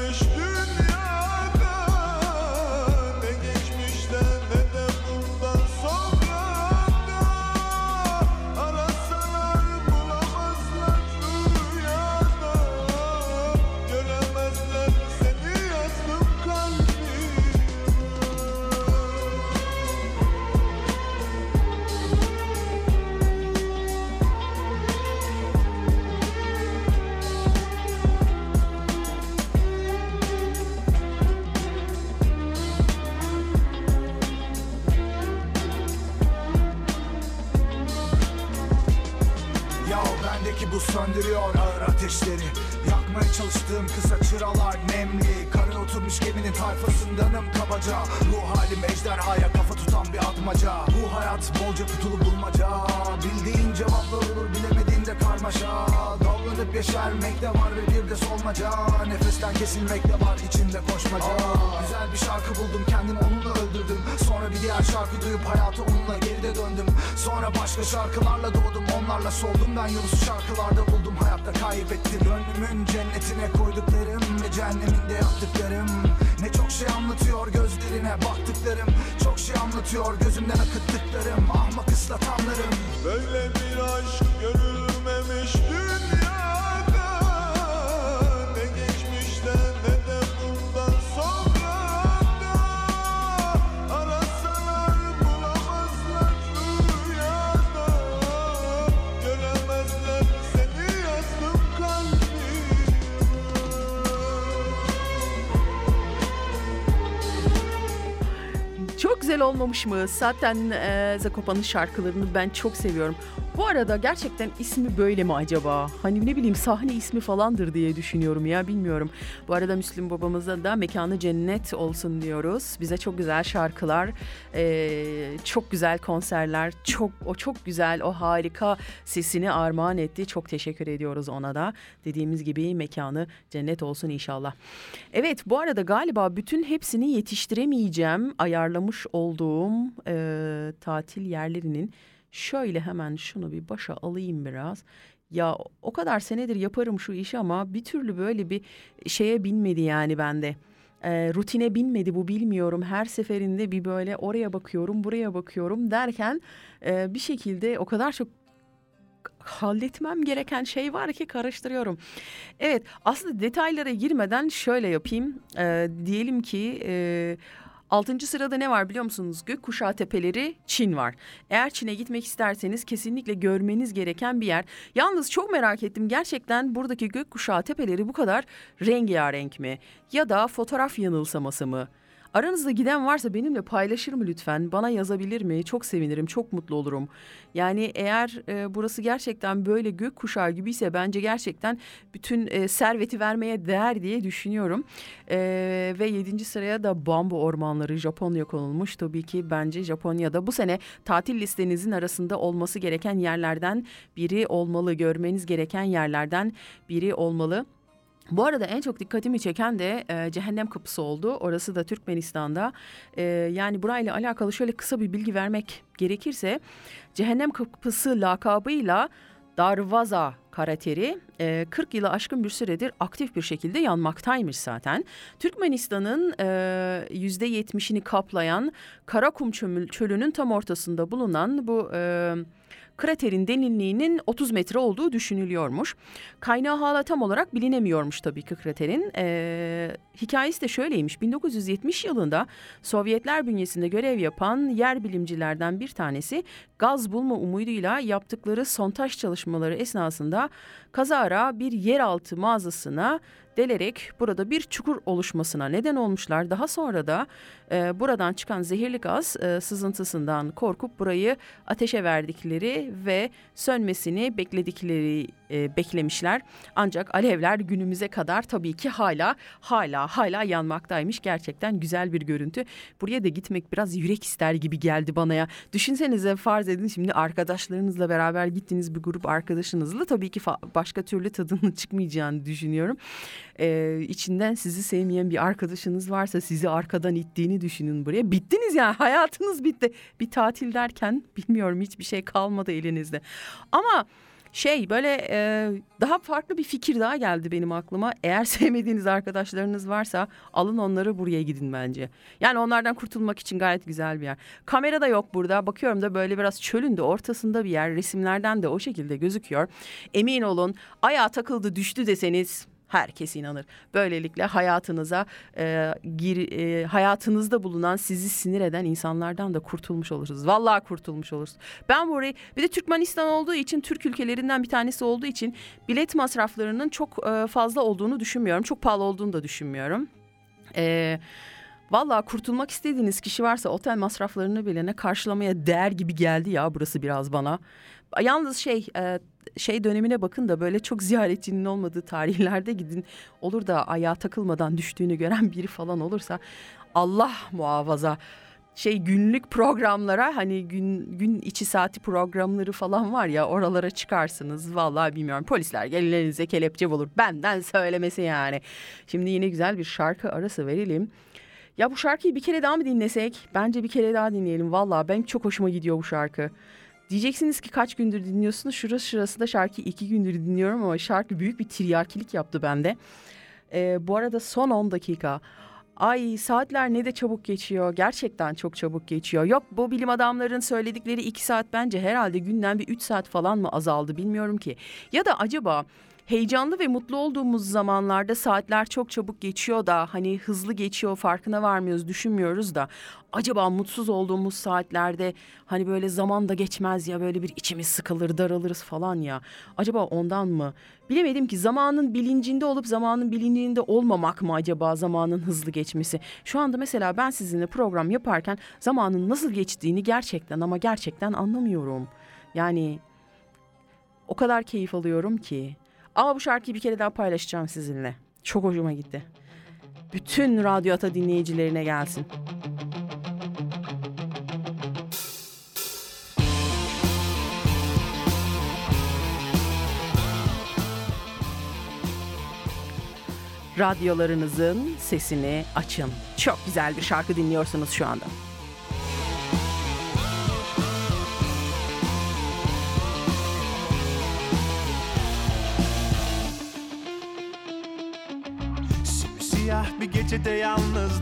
K: kesilmek de var içinde koşmaca. Güzel bir şarkı buldum kendim onunla öldürdüm. Sonra bir diğer şarkı duyup hayata onunla geride döndüm. Sonra başka şarkılarla doğdum onlarla soldum. Ben Yunus'u şarkılarda buldum hayatta kaybettim. Gönlümün cennetine koyduklarım ve cehenneminde yaptıklarım. Ne çok şey anlatıyor gözlerine baktıklarım. Çok şey anlatıyor gözümden akıttıklarım. Ahmak ıslatanlarım
E: güzel olmamış mı? Zaten e, Zakopa'nın şarkılarını ben çok seviyorum. Bu arada gerçekten ismi böyle mi acaba? Hani ne bileyim sahne ismi falandır diye düşünüyorum ya bilmiyorum. Bu arada Müslüm babamıza da mekanı cennet olsun diyoruz. Bize çok güzel şarkılar, çok güzel konserler, çok o çok güzel, o harika sesini armağan etti. Çok teşekkür ediyoruz ona da. Dediğimiz gibi mekanı cennet olsun inşallah. Evet bu arada galiba bütün hepsini yetiştiremeyeceğim. Ayarlamış olduğum e, tatil yerlerinin şöyle hemen şunu bir başa alayım biraz. Ya o kadar senedir yaparım şu işi ama bir türlü böyle bir şeye binmedi yani bende. E, rutine binmedi bu bilmiyorum. Her seferinde bir böyle oraya bakıyorum, buraya bakıyorum derken e, bir şekilde o kadar çok halletmem gereken şey var ki karıştırıyorum. Evet aslında detaylara girmeden şöyle yapayım. E, diyelim ki e, 6. sırada ne var biliyor musunuz? Gökkuşağı Tepeleri Çin var. Eğer Çin'e gitmek isterseniz kesinlikle görmeniz gereken bir yer. Yalnız çok merak ettim gerçekten buradaki gökkuşağı tepeleri bu kadar rengarenk mi? Ya da fotoğraf yanılsaması mı? Aranızda giden varsa benimle paylaşır mı lütfen? Bana yazabilir mi? Çok sevinirim, çok mutlu olurum. Yani eğer e, burası gerçekten böyle gökkuşağı gibiyse bence gerçekten bütün e, serveti vermeye değer diye düşünüyorum. E, ve yedinci sıraya da bambu ormanları Japonya konulmuş. Tabii ki bence Japonya'da bu sene tatil listenizin arasında olması gereken yerlerden biri olmalı. Görmeniz gereken yerlerden biri olmalı. Bu arada en çok dikkatimi çeken de e, Cehennem Kapısı oldu. Orası da Türkmenistan'da. E, yani burayla alakalı şöyle kısa bir bilgi vermek gerekirse... Cehennem Kapısı lakabıyla Darvaza karateri e, 40 yılı aşkın bir süredir aktif bir şekilde yanmaktaymış zaten. Türkmenistan'ın e, %70'ini kaplayan Karakum çölünün tam ortasında bulunan bu e, kraterin derinliğinin 30 metre olduğu düşünülüyormuş. Kaynağı hala tam olarak bilinemiyormuş tabii ki kraterin. E, hikayesi de şöyleymiş. 1970 yılında Sovyetler bünyesinde görev yapan yer bilimcilerden bir tanesi gaz bulma umuduyla yaptıkları sontaj çalışmaları esnasında kazara bir yeraltı mağazasına delerek burada bir çukur oluşmasına neden olmuşlar. Daha sonra da e, buradan çıkan zehirli gaz e, sızıntısından korkup burayı ateşe verdikleri ve sönmesini bekledikleri e, beklemişler. Ancak alevler günümüze kadar tabii ki hala hala hala yanmaktaymış. Gerçekten güzel bir görüntü. Buraya da gitmek biraz yürek ister gibi geldi bana ya. Düşünsenize farz edin şimdi arkadaşlarınızla beraber gittiğiniz bir grup arkadaşınızla tabii ki başka türlü tadının çıkmayacağını düşünüyorum. Ee, içinden sizi sevmeyen bir arkadaşınız varsa sizi arkadan ittiğini düşünün buraya. Bittiniz yani hayatınız bitti. Bir tatil derken bilmiyorum hiçbir şey kalmadı elinizde. Ama şey böyle e, daha farklı bir fikir daha geldi benim aklıma. Eğer sevmediğiniz arkadaşlarınız varsa alın onları buraya gidin bence. Yani onlardan kurtulmak için gayet güzel bir yer. Kamera da yok burada. Bakıyorum da böyle biraz çölün de ortasında bir yer. Resimlerden de o şekilde gözüküyor. Emin olun ayağa takıldı düştü deseniz herkes inanır. Böylelikle hayatınıza e, gir, e, hayatınızda bulunan sizi sinir eden insanlardan da kurtulmuş olursunuz. Vallahi kurtulmuş olursunuz. Ben burayı bir de Türkmenistan olduğu için Türk ülkelerinden bir tanesi olduğu için bilet masraflarının çok e, fazla olduğunu düşünmüyorum. Çok pahalı olduğunu da düşünmüyorum. Eee Valla kurtulmak istediğiniz kişi varsa otel masraflarını bile ne karşılamaya değer gibi geldi ya burası biraz bana. Yalnız şey e, şey dönemine bakın da böyle çok ziyaretçinin olmadığı tarihlerde gidin. Olur da ayağa takılmadan düştüğünü gören biri falan olursa Allah muhafaza şey günlük programlara hani gün gün içi saati programları falan var ya oralara çıkarsınız vallahi bilmiyorum polisler gelin elinize kelepçe bulur benden söylemesi yani. Şimdi yine güzel bir şarkı arası verelim. Ya bu şarkıyı bir kere daha mı dinlesek? Bence bir kere daha dinleyelim. Vallahi benim çok hoşuma gidiyor bu şarkı. Diyeceksiniz ki kaç gündür dinliyorsunuz? Şurası şurası da şarkıyı iki gündür dinliyorum ama şarkı büyük bir tiryarkilik yaptı bende. Ee, bu arada son 10 dakika. Ay saatler ne de çabuk geçiyor. Gerçekten çok çabuk geçiyor. Yok bu bilim adamların söyledikleri 2 saat bence herhalde günden bir 3 saat falan mı azaldı bilmiyorum ki. Ya da acaba heyecanlı ve mutlu olduğumuz zamanlarda saatler çok çabuk geçiyor da hani hızlı geçiyor farkına varmıyoruz düşünmüyoruz da acaba mutsuz olduğumuz saatlerde hani böyle zaman da geçmez ya böyle bir içimiz sıkılır daralırız falan ya acaba ondan mı? Bilemedim ki zamanın bilincinde olup zamanın bilincinde olmamak mı acaba zamanın hızlı geçmesi? Şu anda mesela ben sizinle program yaparken zamanın nasıl geçtiğini gerçekten ama gerçekten anlamıyorum. Yani o kadar keyif alıyorum ki ama bu şarkıyı bir kere daha paylaşacağım sizinle. Çok hoşuma gitti. Bütün Radyo Ata dinleyicilerine gelsin. Radyolarınızın sesini açın. Çok güzel bir şarkı dinliyorsunuz şu anda.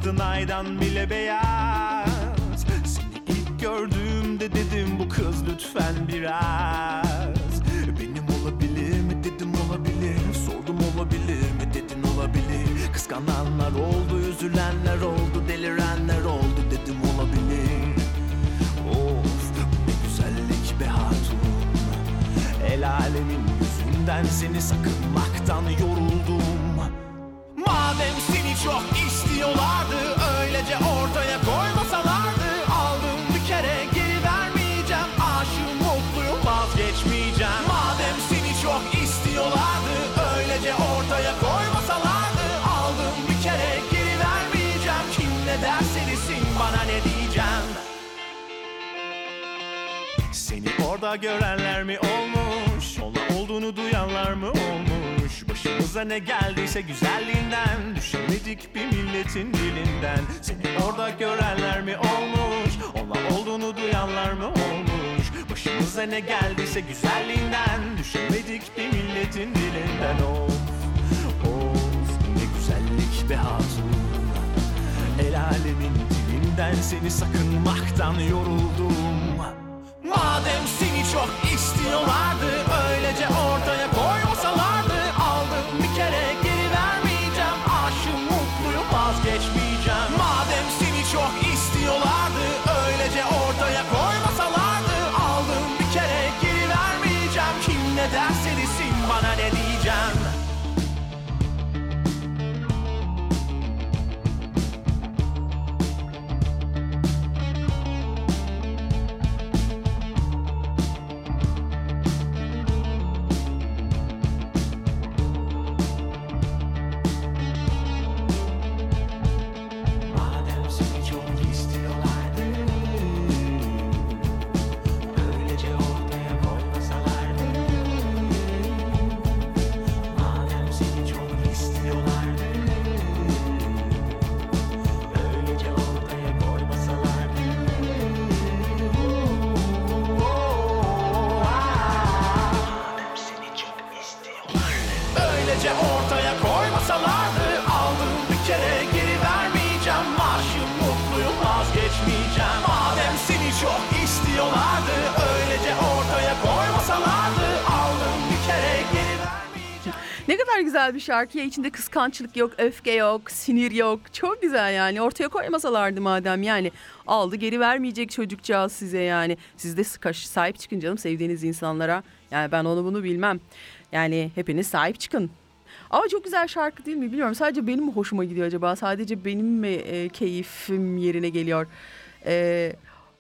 G: Yalnızdın aydan bile beyaz. Seni ilk gördüğümde dedim bu kız lütfen biraz. Benim olabilir mi? Dedim olabilir. Sordum olabilir mi? Dedin olabilir. Kıskananlar oldu üzülenler oldu delirenler oldu. Dedim olabilir. Of ne güzellik be hatun. El alemin yüzünden seni sakınmaktan yoruldum. Madem çok istiyorlardı. Öylece ortaya koymasalardı. Aldım bir kere geri vermeyeceğim. Aşığım mutluyum vazgeçmeyeceğim. Madem seni çok istiyorlardı Öylece ortaya koymasalardı. Aldım bir kere geri vermeyeceğim. Kim ne derse desin bana ne diyeceğim? Seni orada görenler mi olmuş? Ola olduğunu duyanlar mı olmuş Başımıza ne geldiyse güzelliğinden Düşemedik bir milletin dilinden. Seni orada görenler mi olmuş? Onlar olduğunu duyanlar mı olmuş? Başımıza ne geldiyse güzelliğinden Düşemedik bir milletin dilinden. Of of ne güzellik be hatun. El alemin dilinden seni sakınmaktan yoruldum. Madem seni çok istiyorlardı Öylece ortaya bir
E: şarkı ya içinde kıskançlık yok, öfke yok, sinir yok. Çok güzel yani ortaya koymasalardı madem yani. Aldı geri vermeyecek çocukcağız size yani. Siz de sahip çıkın canım sevdiğiniz insanlara. Yani ben onu bunu bilmem. Yani hepiniz sahip çıkın. Ama çok güzel şarkı değil mi bilmiyorum. Sadece benim mi hoşuma gidiyor acaba? Sadece benim mi e, keyfim yerine geliyor? E,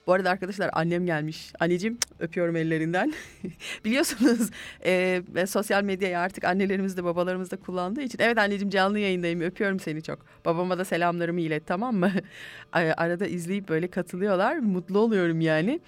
E: bu arada arkadaşlar annem gelmiş. Anneciğim öpüyorum ellerinden. Biliyorsunuz e, sosyal medyayı artık annelerimiz de babalarımız da kullandığı için. Evet anneciğim canlı yayındayım öpüyorum seni çok. Babama da selamlarımı ilet tamam mı? Arada izleyip böyle katılıyorlar. Mutlu oluyorum yani.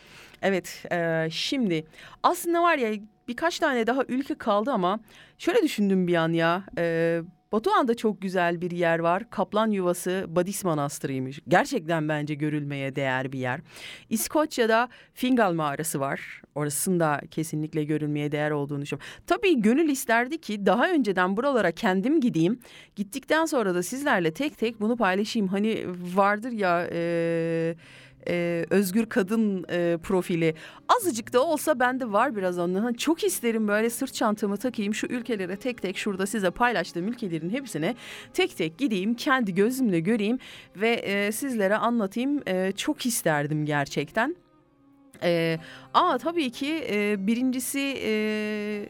E: Evet e, şimdi aslında var ya birkaç tane daha ülke kaldı ama şöyle düşündüm bir an ya. E, Batuhan'da çok güzel bir yer var. Kaplan Yuvası Badis Manastırı'ymış. Gerçekten bence görülmeye değer bir yer. İskoçya'da Fingal Mağarası var. Orasının da kesinlikle görülmeye değer olduğunu düşünüyorum. Tabii gönül isterdi ki daha önceden buralara kendim gideyim. Gittikten sonra da sizlerle tek tek bunu paylaşayım. Hani vardır ya... E, e, özgür kadın e, profili azıcık da olsa bende var biraz ondan. Çok isterim böyle sırt çantamı takayım şu ülkelere tek tek şurada size paylaştığım ülkelerin hepsine tek tek gideyim kendi gözümle göreyim ve e, sizlere anlatayım. E, çok isterdim gerçekten. E, ama tabii ki e, birincisi e,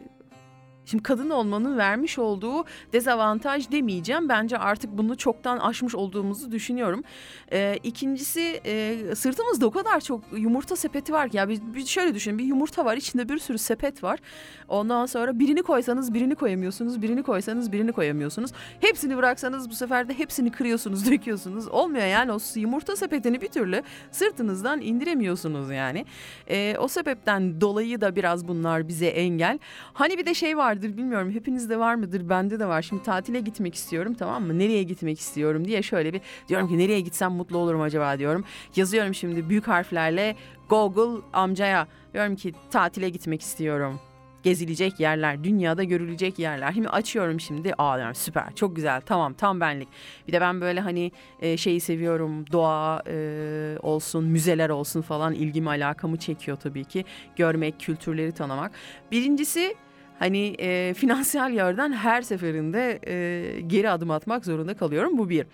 E: Şimdi kadın olmanın vermiş olduğu dezavantaj demeyeceğim. Bence artık bunu çoktan aşmış olduğumuzu düşünüyorum. Ee, ikincisi e, sırtımızda o kadar çok yumurta sepeti var ki. Ya bir, bir şöyle düşünün bir yumurta var içinde bir sürü sepet var. Ondan sonra birini koysanız birini koyamıyorsunuz. Birini koysanız birini koyamıyorsunuz. Hepsini bıraksanız bu sefer de hepsini kırıyorsunuz döküyorsunuz. Olmuyor yani o yumurta sepetini bir türlü sırtınızdan indiremiyorsunuz yani. Ee, o sebepten dolayı da biraz bunlar bize engel. Hani bir de şey vardır bilmiyorum hepinizde var mıdır bende de var. Şimdi tatile gitmek istiyorum tamam mı? Nereye gitmek istiyorum diye şöyle bir diyorum ki nereye gitsem mutlu olurum acaba diyorum. Yazıyorum şimdi büyük harflerle Google amcaya diyorum ki tatile gitmek istiyorum. Gezilecek yerler, dünyada görülecek yerler. Şimdi açıyorum şimdi. Aa diyorum süper, çok güzel, tamam, tam benlik. Bir de ben böyle hani e, şeyi seviyorum, doğa e, olsun, müzeler olsun falan ilgimi alakamı çekiyor tabii ki. Görmek, kültürleri tanımak. Birincisi hani e, finansal yerden her seferinde e, geri adım atmak zorunda kalıyorum. Bu bir.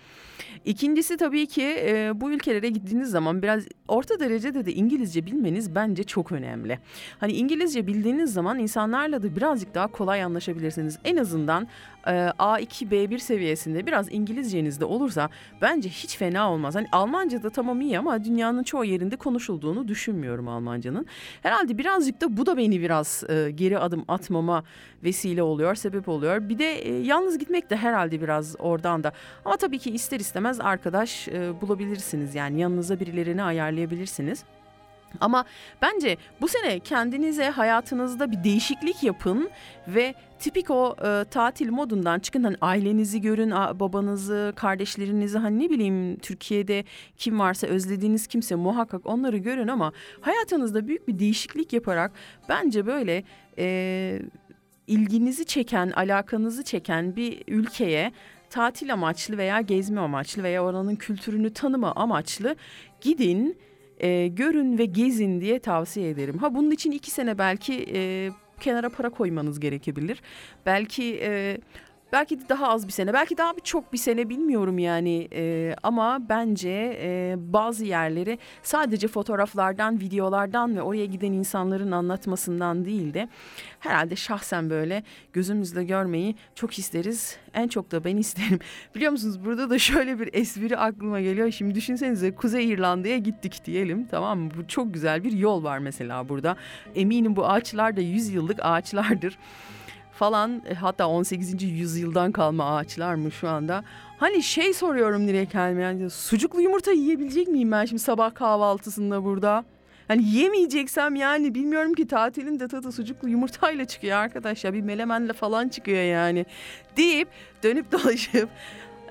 E: İkincisi tabii ki e, bu ülkelere gittiğiniz zaman biraz orta derecede de İngilizce bilmeniz bence çok önemli. Hani İngilizce bildiğiniz zaman insanlarla da birazcık daha kolay anlaşabilirsiniz. En azından e, A2 B1 seviyesinde biraz İngilizceniz de olursa bence hiç fena olmaz. Hani Almanca da tamam iyi ama dünyanın çoğu yerinde konuşulduğunu düşünmüyorum Almancanın. Herhalde birazcık da bu da beni biraz e, geri adım atmama vesile oluyor, sebep oluyor. Bir de e, yalnız gitmek de herhalde biraz oradan da. Ama tabii ki ister istemez arkadaş e, bulabilirsiniz. Yani yanınıza birilerini ayarlayabilirsiniz. Ama bence bu sene kendinize hayatınızda bir değişiklik yapın ve tipik o e, tatil modundan çıkın. Hani ailenizi görün, a- babanızı, kardeşlerinizi hani ne bileyim Türkiye'de kim varsa özlediğiniz kimse muhakkak onları görün ama hayatınızda büyük bir değişiklik yaparak bence böyle e, ilginizi çeken, alakanızı çeken bir ülkeye tatil amaçlı veya gezme amaçlı veya oranın kültürünü tanıma amaçlı gidin, e, görün ve gezin diye tavsiye ederim. Ha bunun için iki sene belki e, kenara para koymanız gerekebilir. Belki e, belki de daha az bir sene, belki daha bir çok bir sene bilmiyorum yani. E, ama bence e, bazı yerleri sadece fotoğraflardan, videolardan ve oraya giden insanların anlatmasından değil de herhalde şahsen böyle gözümüzle görmeyi çok isteriz. En çok da ben isterim. Biliyor musunuz burada da şöyle bir espri aklıma geliyor. Şimdi düşünsenize Kuzey İrlanda'ya gittik diyelim tamam mı? Bu çok güzel bir yol var mesela burada. Eminim bu ağaçlar da 100 yıllık ağaçlardır falan E, hatta 18. yüzyıldan kalma ağaçlar mı şu anda? Hani şey soruyorum direkt kendime yani sucuklu yumurta yiyebilecek miyim ben şimdi sabah kahvaltısında burada? Hani yemeyeceksem yani bilmiyorum ki tatilin de tadı sucuklu yumurtayla çıkıyor arkadaşlar. Bir melemenle falan çıkıyor yani. Deyip dönüp dolaşıp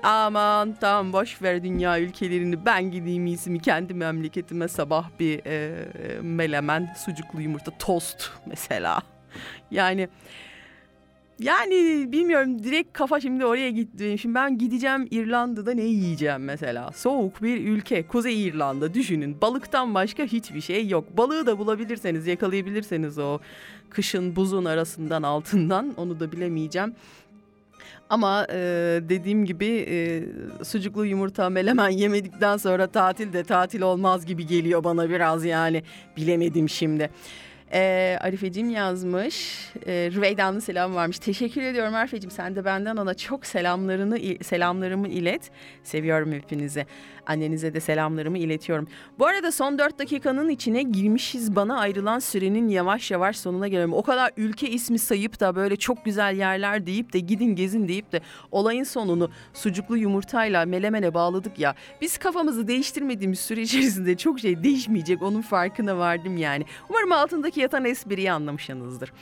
E: aman tamam boş ver dünya ülkelerini ben gideyim iyisi mi kendi memleketime sabah bir e, melemen sucuklu yumurta tost mesela. Yani yani bilmiyorum direkt kafa şimdi oraya gitti. Şimdi ben gideceğim İrlanda'da ne yiyeceğim mesela? Soğuk bir ülke. Kuzey İrlanda düşünün. Balıktan başka hiçbir şey yok. Balığı da bulabilirseniz, yakalayabilirseniz o kışın buzun arasından altından onu da bilemeyeceğim. Ama e, dediğim gibi e, sucuklu yumurta melemen yemedikten sonra tatil de tatil olmaz gibi geliyor bana biraz yani. Bilemedim şimdi. Ee, Arifeciğim yazmış. Ee, Rüveyda'nın selamı varmış. Teşekkür ediyorum Arifeciğim. Sen de benden ona çok selamlarını selamlarımı ilet. Seviyorum hepinizi. Annenize de selamlarımı iletiyorum. Bu arada son 4 dakikanın içine girmişiz. Bana ayrılan sürenin yavaş yavaş sonuna geliyorum. O kadar ülke ismi sayıp da böyle çok güzel yerler deyip de gidin gezin deyip de olayın sonunu sucuklu yumurtayla melemene bağladık ya. Biz kafamızı değiştirmediğimiz süre içerisinde çok şey değişmeyecek. Onun farkına vardım yani. Umarım altındaki yatan espriyi anlamışsınızdır.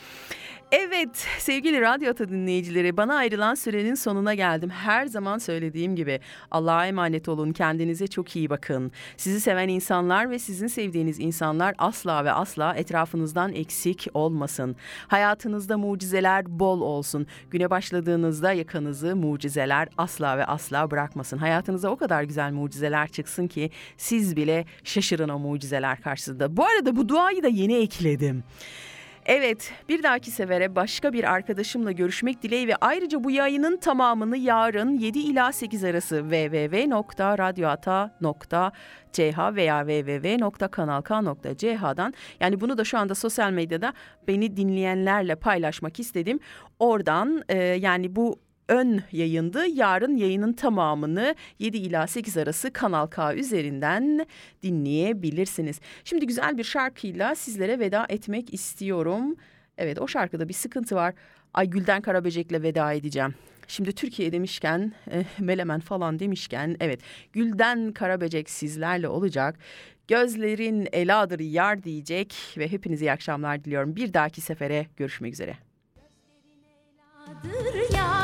E: Evet sevgili Radyo Ata dinleyicileri bana ayrılan sürenin sonuna geldim. Her zaman söylediğim gibi Allah'a emanet olun. Kendinize çok iyi bakın. Sizi seven insanlar ve sizin sevdiğiniz insanlar asla ve asla etrafınızdan eksik olmasın. Hayatınızda mucizeler bol olsun. Güne başladığınızda yakanızı mucizeler asla ve asla bırakmasın. Hayatınıza o kadar güzel mucizeler çıksın ki siz bile şaşırın o mucizeler karşısında. Bu arada bu duayı da yeni ekledim. Evet, bir dahaki sefere başka bir arkadaşımla görüşmek dileği ve ayrıca bu yayının tamamını yarın 7 ila 8 arası www.radyoata.ch veya www.kanalk.ch'dan yani bunu da şu anda sosyal medyada beni dinleyenlerle paylaşmak istedim. Oradan e, yani bu ön yayındı. Yarın yayının tamamını 7 ila 8 arası Kanal K üzerinden dinleyebilirsiniz. Şimdi güzel bir şarkıyla sizlere veda etmek istiyorum. Evet o şarkıda bir sıkıntı var. Ay Gülden Karaböcek'le veda edeceğim. Şimdi Türkiye demişken, e, Melemen falan demişken evet Gülden Karaböcek sizlerle olacak. Gözlerin eladır yar diyecek ve hepinize iyi akşamlar diliyorum. Bir dahaki sefere görüşmek üzere.
F: beladır yar